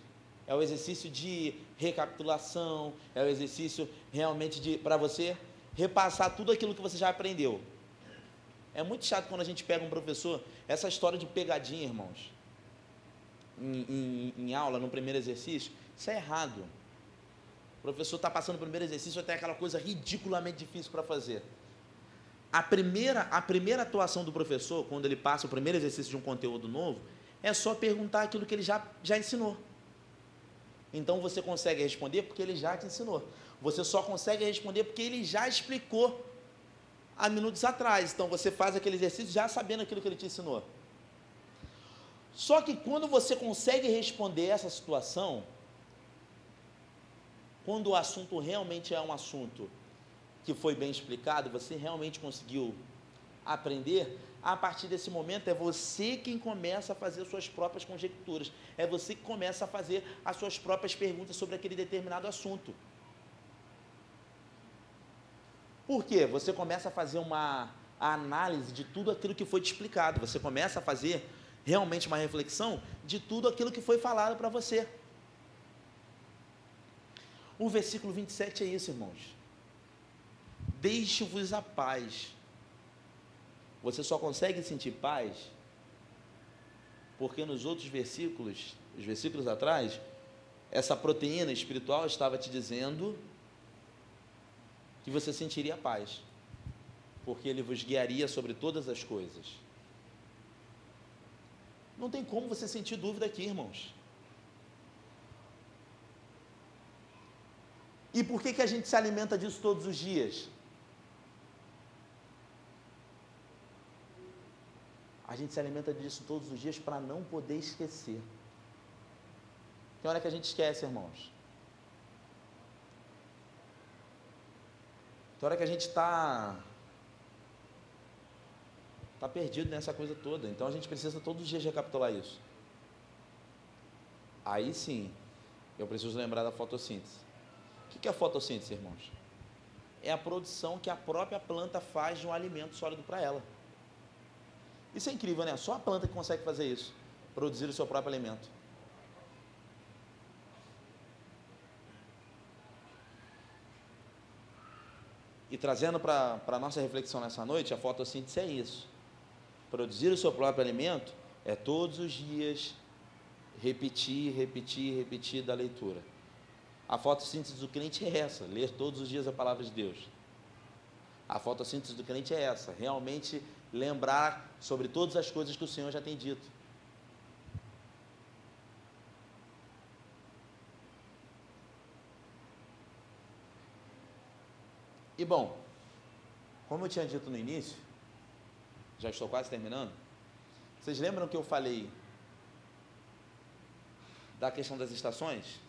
Speaker 1: É o exercício de recapitulação, é o exercício realmente de para você repassar tudo aquilo que você já aprendeu. É muito chato quando a gente pega um professor, essa história de pegadinha, irmãos em, em, em aula, no primeiro exercício, isso é errado. O professor está passando o primeiro exercício, até aquela coisa ridiculamente difícil para fazer. A primeira, a primeira atuação do professor, quando ele passa o primeiro exercício de um conteúdo novo, é só perguntar aquilo que ele já, já ensinou. Então você consegue responder porque ele já te ensinou. Você só consegue responder porque ele já explicou há minutos atrás. Então você faz aquele exercício já sabendo aquilo que ele te ensinou. Só que quando você consegue responder essa situação, quando o assunto realmente é um assunto que foi bem explicado, você realmente conseguiu aprender, a partir desse momento é você quem começa a fazer suas próprias conjecturas, é você que começa a fazer as suas próprias perguntas sobre aquele determinado assunto. Por quê? Você começa a fazer uma análise de tudo aquilo que foi te explicado, você começa a fazer realmente uma reflexão de tudo aquilo que foi falado para você. O versículo 27 é isso, irmãos. Deixe-vos a paz. Você só consegue sentir paz porque nos outros versículos, os versículos atrás, essa proteína espiritual estava te dizendo que você sentiria paz, porque ele vos guiaria sobre todas as coisas. Não tem como você sentir dúvida aqui, irmãos. E por que, que a gente se alimenta disso todos os dias? A gente se alimenta disso todos os dias para não poder esquecer. Tem hora que a gente esquece, irmãos. Tem hora que a gente está tá perdido nessa coisa toda. Então a gente precisa todos os dias recapitular isso. Aí sim, eu preciso lembrar da fotossíntese. O que é a fotossíntese, irmãos? É a produção que a própria planta faz de um alimento sólido para ela. Isso é incrível, né? Só a planta que consegue fazer isso, produzir o seu próprio alimento. E trazendo para a nossa reflexão nessa noite, a fotossíntese é isso. Produzir o seu próprio alimento é todos os dias repetir, repetir, repetir da leitura. A fotossíntese do crente é essa, ler todos os dias a palavra de Deus. A fotossíntese do crente é essa, realmente lembrar sobre todas as coisas que o Senhor já tem dito. E bom, como eu tinha dito no início, já estou quase terminando. Vocês lembram que eu falei da questão das estações?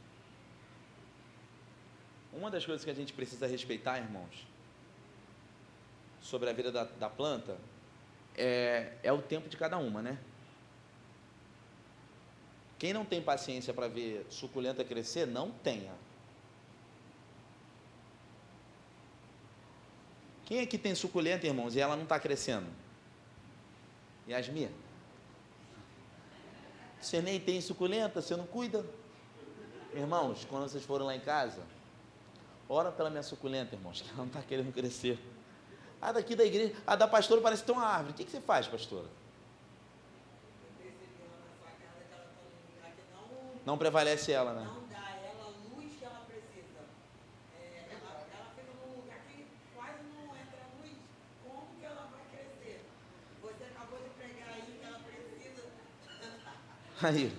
Speaker 1: Uma das coisas que a gente precisa respeitar, irmãos, sobre a vida da, da planta, é, é o tempo de cada uma, né? Quem não tem paciência para ver suculenta crescer, não tenha. Quem aqui tem suculenta, irmãos, e ela não está crescendo? Yasmia. Você nem tem suculenta, você não cuida? Irmãos, quando vocês foram lá em casa, ora pela minha suculenta, irmãos, que ela não está querendo crescer. A daqui da igreja, a da pastora parece ter uma árvore. O que, que você faz, pastora? Não prevalece ela, né?
Speaker 2: Não dá ela a luz que ela precisa. É, ela, ela fica num lugar que quase não entra luz. Como que ela vai crescer? Você acabou de pregar aí que ela precisa.
Speaker 1: Aí.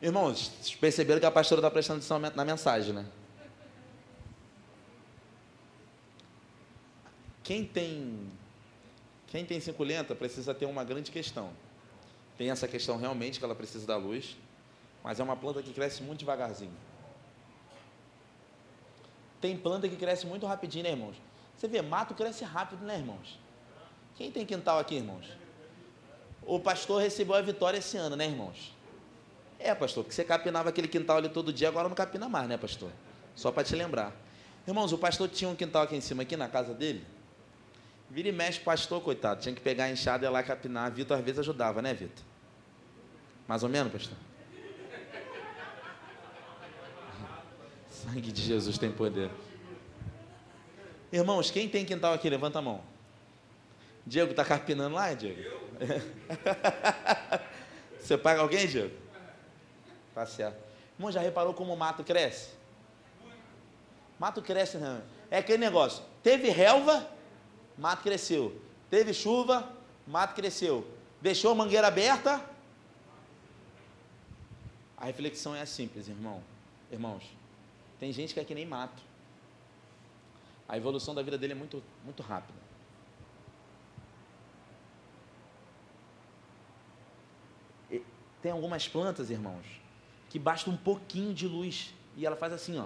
Speaker 1: Irmãos, vocês perceberam que a pastora está prestando atenção na mensagem, né? Quem tem quem tem cinculenta precisa ter uma grande questão. Tem essa questão realmente que ela precisa da luz, mas é uma planta que cresce muito devagarzinho. Tem planta que cresce muito rapidinho, né, irmãos? Você vê, mato cresce rápido, né, irmãos? Quem tem quintal aqui, irmãos? O pastor recebeu a vitória esse ano, né, irmãos? É, pastor, porque você capinava aquele quintal ali todo dia, agora não capina mais, né, pastor? Só para te lembrar. Irmãos, o pastor tinha um quintal aqui em cima, aqui na casa dele. Vira e mexe, pastor, coitado. Tinha que pegar a enxada e ir lá capinar. Vitor às vezes ajudava, né, Vitor? Mais ou menos, pastor? Sangue de Jesus tem poder. Irmãos, quem tem quintal aqui? Levanta a mão. Diego, tá carpinando lá, Diego? Você paga alguém, Diego? Tá certo. Irmão, já reparou como o mato cresce? Mato cresce, não. É aquele negócio. Teve relva, mato cresceu. Teve chuva, mato cresceu. Deixou a mangueira aberta. A reflexão é simples, irmão. Irmãos, tem gente que é que nem mato. A evolução da vida dele é muito, muito rápida. E tem algumas plantas, irmãos, que basta um pouquinho de luz e ela faz assim, ó.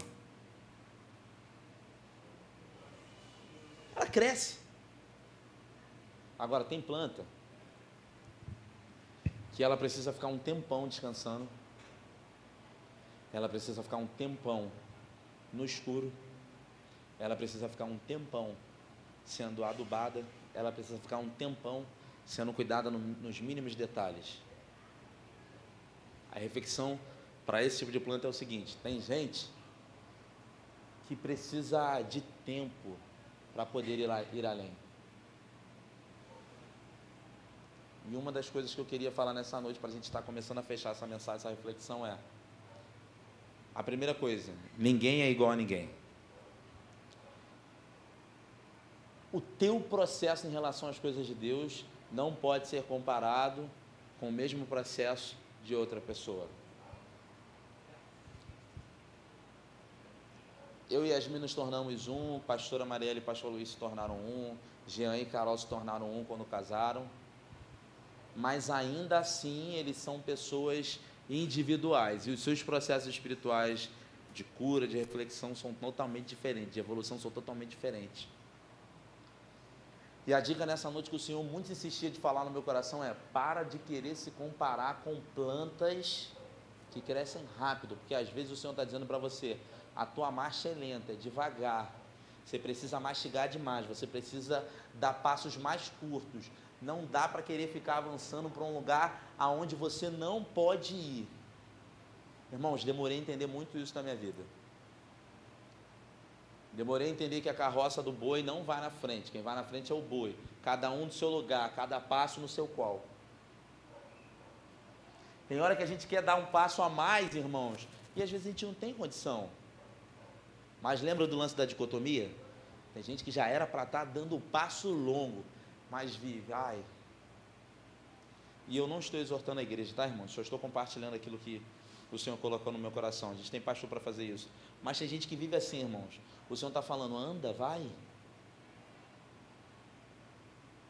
Speaker 1: Ela cresce. Agora, tem planta que ela precisa ficar um tempão descansando, ela precisa ficar um tempão no escuro, ela precisa ficar um tempão sendo adubada, ela precisa ficar um tempão sendo cuidada no, nos mínimos detalhes. A reflexão para esse tipo de planta é o seguinte: tem gente que precisa de tempo para poder ir, lá, ir além. E uma das coisas que eu queria falar nessa noite, para a gente estar começando a fechar essa mensagem, essa reflexão é: A primeira coisa, ninguém é igual a ninguém. O teu processo em relação às coisas de Deus não pode ser comparado com o mesmo processo de outra pessoa. Eu e Yasmin nos tornamos um, pastora Marielle e pastor Luiz se tornaram um, Jean e Carol se tornaram um quando casaram. Mas ainda assim eles são pessoas individuais e os seus processos espirituais de cura, de reflexão são totalmente diferentes, de evolução são totalmente diferentes. E a dica nessa noite que o Senhor muito insistia de falar no meu coração é: para de querer se comparar com plantas que crescem rápido, porque às vezes o Senhor está dizendo para você: a tua marcha é lenta, é devagar. Você precisa mastigar demais, você precisa dar passos mais curtos. Não dá para querer ficar avançando para um lugar aonde você não pode ir. Irmãos, demorei a entender muito isso na minha vida. Demorei a entender que a carroça do boi não vai na frente, quem vai na frente é o boi. Cada um do seu lugar, cada passo no seu qual. Tem hora que a gente quer dar um passo a mais, irmãos, e às vezes a gente não tem condição. Mas lembra do lance da dicotomia? Tem gente que já era para estar tá dando o passo longo, mas vive, ai. E eu não estou exortando a igreja, tá, irmão? Só estou compartilhando aquilo que o Senhor colocou no meu coração. A gente tem pastor para fazer isso. Mas tem gente que vive assim, irmãos. O Senhor está falando, anda, vai.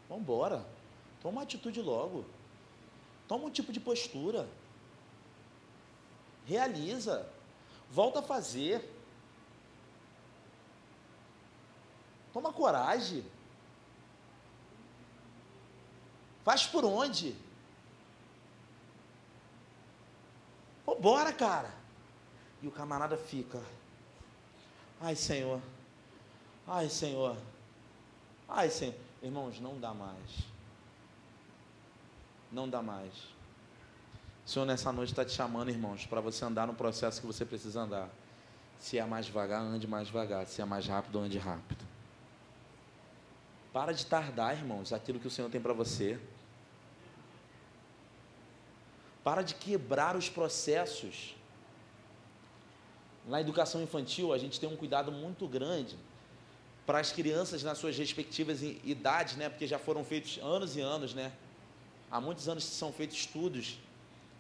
Speaker 1: Vamos embora. Toma uma atitude logo. Toma um tipo de postura. Realiza. Volta a fazer. Toma coragem. Faz por onde? Vambora, cara. E o camarada fica. Ai, Senhor. Ai, Senhor. Ai, Senhor. Irmãos, não dá mais. Não dá mais. O Senhor nessa noite está te chamando, irmãos, para você andar no processo que você precisa andar. Se é mais devagar, ande mais devagar. Se é mais rápido, ande rápido. Para de tardar, irmãos, aquilo que o Senhor tem para você. Para de quebrar os processos. Na educação infantil, a gente tem um cuidado muito grande para as crianças nas suas respectivas idades, né? Porque já foram feitos anos e anos, né? Há muitos anos são feitos estudos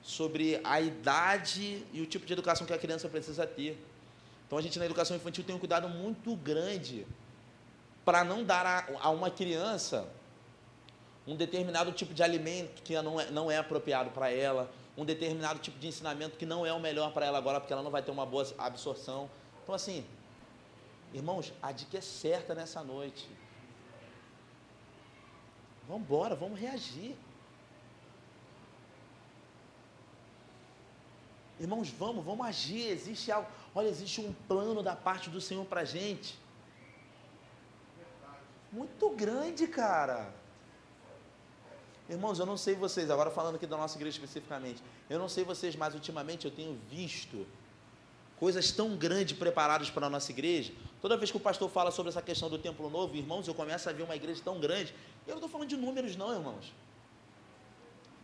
Speaker 1: sobre a idade e o tipo de educação que a criança precisa ter. Então a gente na educação infantil tem um cuidado muito grande para não dar a, a, uma criança um determinado tipo de alimento que não é, não é apropriado para ela, um determinado tipo de ensinamento que não é o melhor para ela agora, porque ela não vai ter uma boa absorção. Então, assim, irmãos, a dica é certa nessa noite. Vamos embora, vamos reagir. Irmãos, vamos, vamos agir. Existe algo. Olha, existe um plano da parte do Senhor para gente muito grande, cara. Irmãos, eu não sei vocês, agora falando aqui da nossa igreja especificamente, eu não sei vocês, mas ultimamente eu tenho visto coisas tão grandes preparadas para a nossa igreja. Toda vez que o pastor fala sobre essa questão do templo novo, irmãos, eu começo a ver uma igreja tão grande. Eu não estou falando de números, não, irmãos.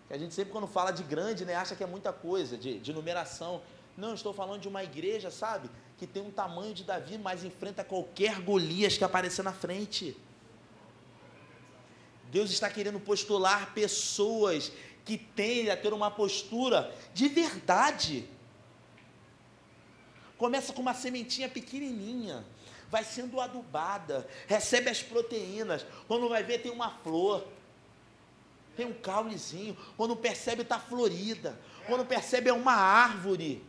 Speaker 1: Que a gente sempre, quando fala de grande, né, acha que é muita coisa, de, de numeração. Não, eu estou falando de uma igreja, sabe, que tem um tamanho de Davi, mas enfrenta qualquer Golias que aparecer na frente. Deus está querendo postular pessoas que tendem a ter uma postura de verdade. Começa com uma sementinha pequenininha, vai sendo adubada, recebe as proteínas. Quando vai ver, tem uma flor, tem um caulezinho. Quando percebe, está florida. Quando percebe, é uma árvore.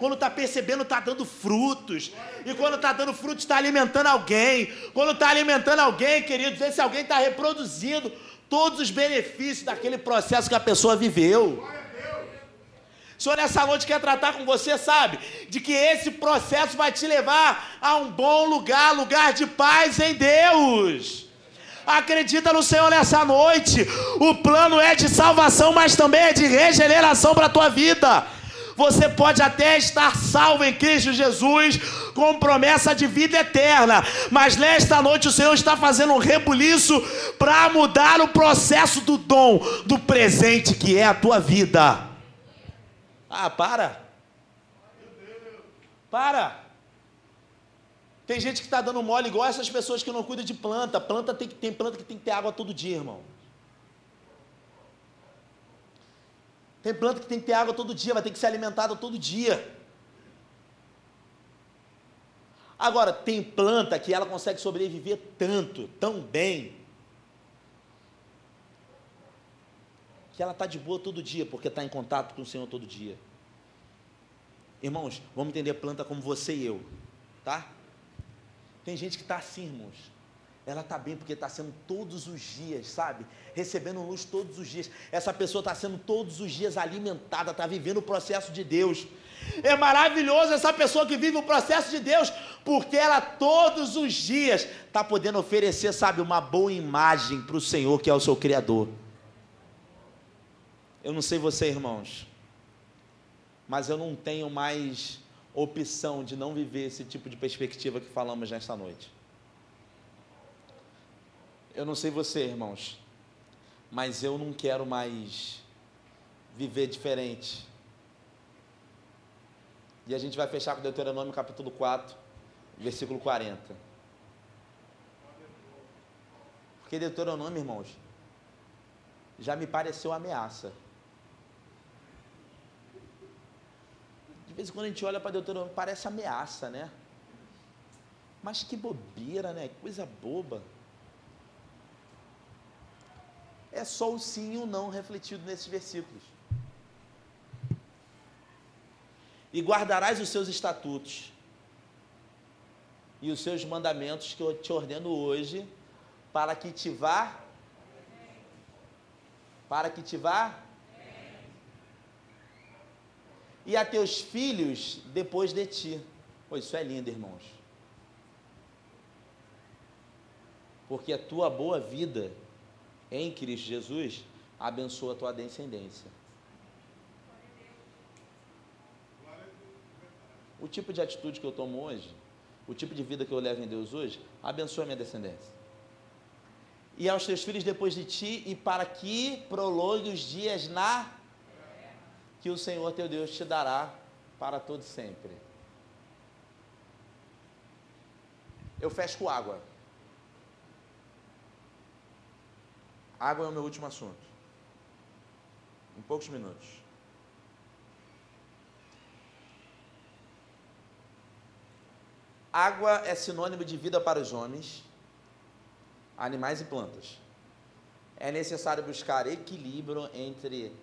Speaker 1: Quando está percebendo, está dando frutos. E quando está dando frutos, está alimentando alguém. Quando está alimentando alguém, queridos, esse alguém está reproduzindo todos os benefícios daquele processo que a pessoa viveu. O Senhor nessa noite quer tratar com você, sabe? De que esse processo vai te levar a um bom lugar, lugar de paz em Deus. Acredita no Senhor nessa noite. O plano é de salvação, mas também é de regeneração para a tua vida. Você pode até estar salvo em Cristo Jesus, com promessa de vida eterna, mas nesta noite o Senhor está fazendo um rebuliço para mudar o processo do dom, do presente que é a tua vida. Ah, para. Para! Tem gente que está dando mole igual essas pessoas que não cuidam de planta. Planta tem, tem planta que tem que ter água todo dia, irmão. Tem planta que tem que ter água todo dia, vai ter que ser alimentada todo dia. Agora, tem planta que ela consegue sobreviver tanto, tão bem, que ela está de boa todo dia, porque está em contato com o Senhor todo dia. Irmãos, vamos entender planta como você e eu, tá? Tem gente que está assim, irmãos. Ela está bem porque está sendo todos os dias, sabe? Recebendo luz todos os dias. Essa pessoa está sendo todos os dias alimentada, está vivendo o processo de Deus. É maravilhoso essa pessoa que vive o processo de Deus, porque ela todos os dias está podendo oferecer, sabe, uma boa imagem para o Senhor, que é o seu Criador. Eu não sei você, irmãos, mas eu não tenho mais opção de não viver esse tipo de perspectiva que falamos nesta noite. Eu não sei você, irmãos, mas eu não quero mais viver diferente. E a gente vai fechar com Deuteronômio capítulo 4, versículo 40. Porque Deuteronômio, irmãos, já me pareceu ameaça. De vez em quando a gente olha para Deuteronômio, parece ameaça, né? Mas que bobeira, né? Que coisa boba. É só o sim e o não refletido nesses versículos. E guardarás os seus estatutos e os seus mandamentos que eu te ordeno hoje, para que te vá. Para que te vá e a teus filhos depois de ti. Pô, isso é lindo, irmãos. Porque a tua boa vida em Cristo Jesus abençoa a tua descendência. O tipo de atitude que eu tomo hoje, o tipo de vida que eu levo em Deus hoje, abençoa a minha descendência. E aos teus filhos depois de ti, e para que prolongue os dias na que o Senhor teu Deus te dará para todo sempre. Eu fecho com água. Água é o meu último assunto. Em poucos minutos. Água é sinônimo de vida para os homens, animais e plantas. É necessário buscar equilíbrio entre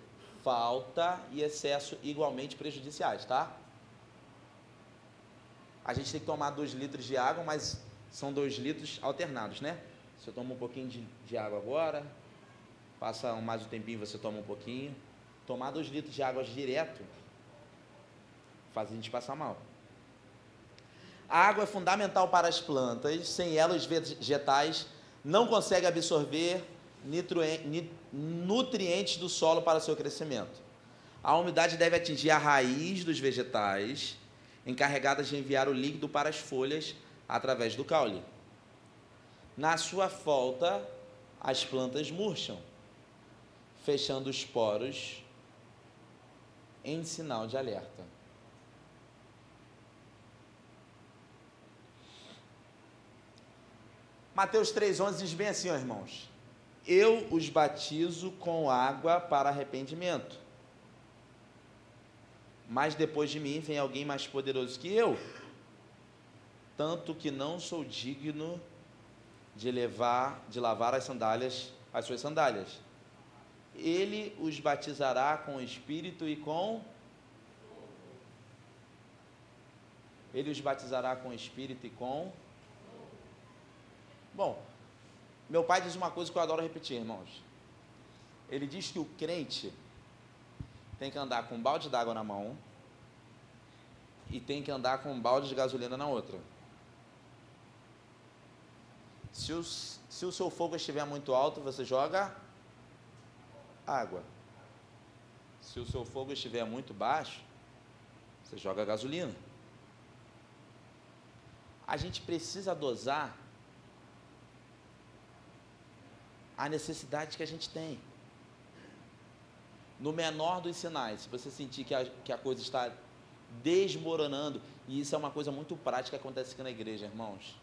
Speaker 1: falta e excesso igualmente prejudiciais, tá? A gente tem que tomar 2 litros de água, mas são 2 litros alternados, né? Você toma um pouquinho de, de água agora, passa mais um tempinho, você toma um pouquinho. Tomar 2 litros de água direto faz a gente passar mal. A água é fundamental para as plantas, sem ela os vegetais não conseguem absorver nutrientes do solo para seu crescimento. A umidade deve atingir a raiz dos vegetais, encarregadas de enviar o líquido para as folhas através do caule. Na sua falta, as plantas murcham, fechando os poros em sinal de alerta. Mateus 3,11 diz bem assim, ó, irmãos eu os batizo com água para arrependimento. Mas depois de mim vem alguém mais poderoso que eu, tanto que não sou digno de levar, de lavar as sandálias, as suas sandálias. Ele os batizará com o Espírito e com Ele os batizará com o Espírito e com Bom, meu pai diz uma coisa que eu adoro repetir, irmãos. Ele diz que o crente tem que andar com um balde d'água na mão e tem que andar com um balde de gasolina na outra. Se, os, se o seu fogo estiver muito alto, você joga água. Se o seu fogo estiver muito baixo, você joga gasolina. A gente precisa dosar a necessidade que a gente tem. No menor dos sinais, se você sentir que a, que a coisa está desmoronando, E isso é uma coisa muito prática que acontece aqui na igreja, irmãos.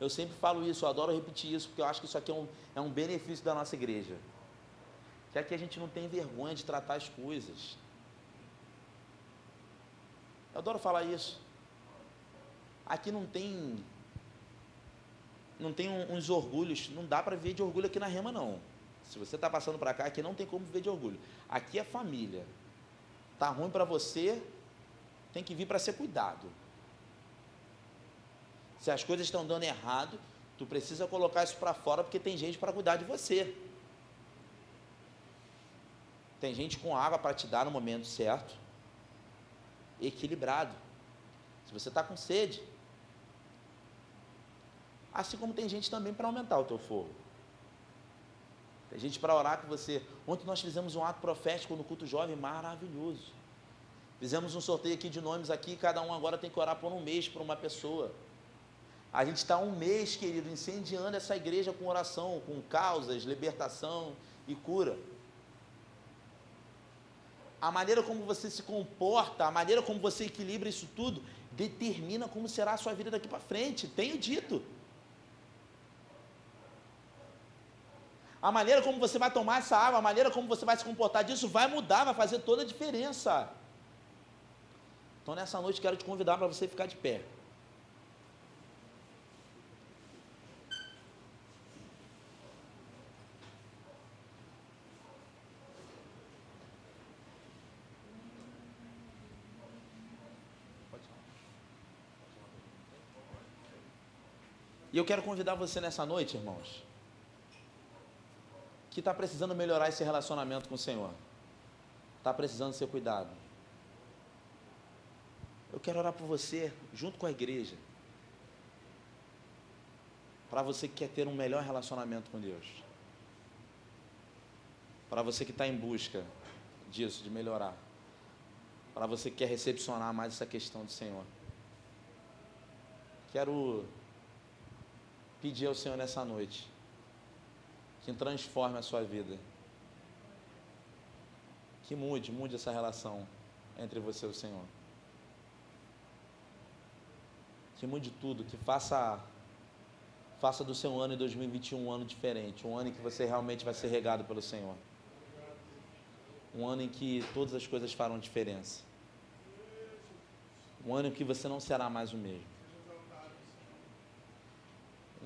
Speaker 1: Eu sempre falo isso, eu adoro repetir isso, porque eu acho que isso aqui é um, é um benefício da nossa igreja. Que aqui a gente não tem vergonha de tratar as coisas. Eu adoro falar isso. Aqui não tem. Não tem uns orgulhos. Não dá para ver de orgulho aqui na rema, não. Se você está passando para cá, aqui não tem como ver de orgulho. Aqui é família. Tá ruim para você, tem que vir para ser cuidado. Se as coisas estão dando errado, tu precisa colocar isso para fora porque tem gente para cuidar de você. Tem gente com água para te dar no momento certo, equilibrado. Se você está com sede, assim como tem gente também para aumentar o teu fogo. Tem gente para orar com você. Ontem nós fizemos um ato profético no culto jovem maravilhoso. Fizemos um sorteio aqui de nomes aqui, cada um agora tem que orar por um mês por uma pessoa. A gente está um mês, querido, incendiando essa igreja com oração, com causas, libertação e cura. A maneira como você se comporta, a maneira como você equilibra isso tudo, determina como será a sua vida daqui para frente. Tenho dito. A maneira como você vai tomar essa água, a maneira como você vai se comportar disso vai mudar, vai fazer toda a diferença. Então nessa noite quero te convidar para você ficar de pé. E eu quero convidar você nessa noite, irmãos, que está precisando melhorar esse relacionamento com o Senhor, está precisando ser cuidado. Eu quero orar por você, junto com a igreja, para você que quer ter um melhor relacionamento com Deus, para você que está em busca disso, de melhorar, para você que quer recepcionar mais essa questão do Senhor. Quero pedir ao Senhor nessa noite que transforme a sua vida. Que mude, mude essa relação entre você e o Senhor. Que mude tudo, que faça faça do seu ano de 2021 um ano diferente, um ano em que você realmente vai ser regado pelo Senhor. Um ano em que todas as coisas farão diferença. Um ano em que você não será mais o mesmo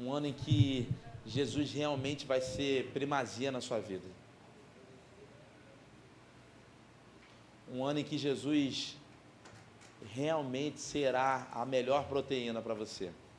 Speaker 1: um ano em que Jesus realmente vai ser primazia na sua vida. Um ano em que Jesus realmente será a melhor proteína para você.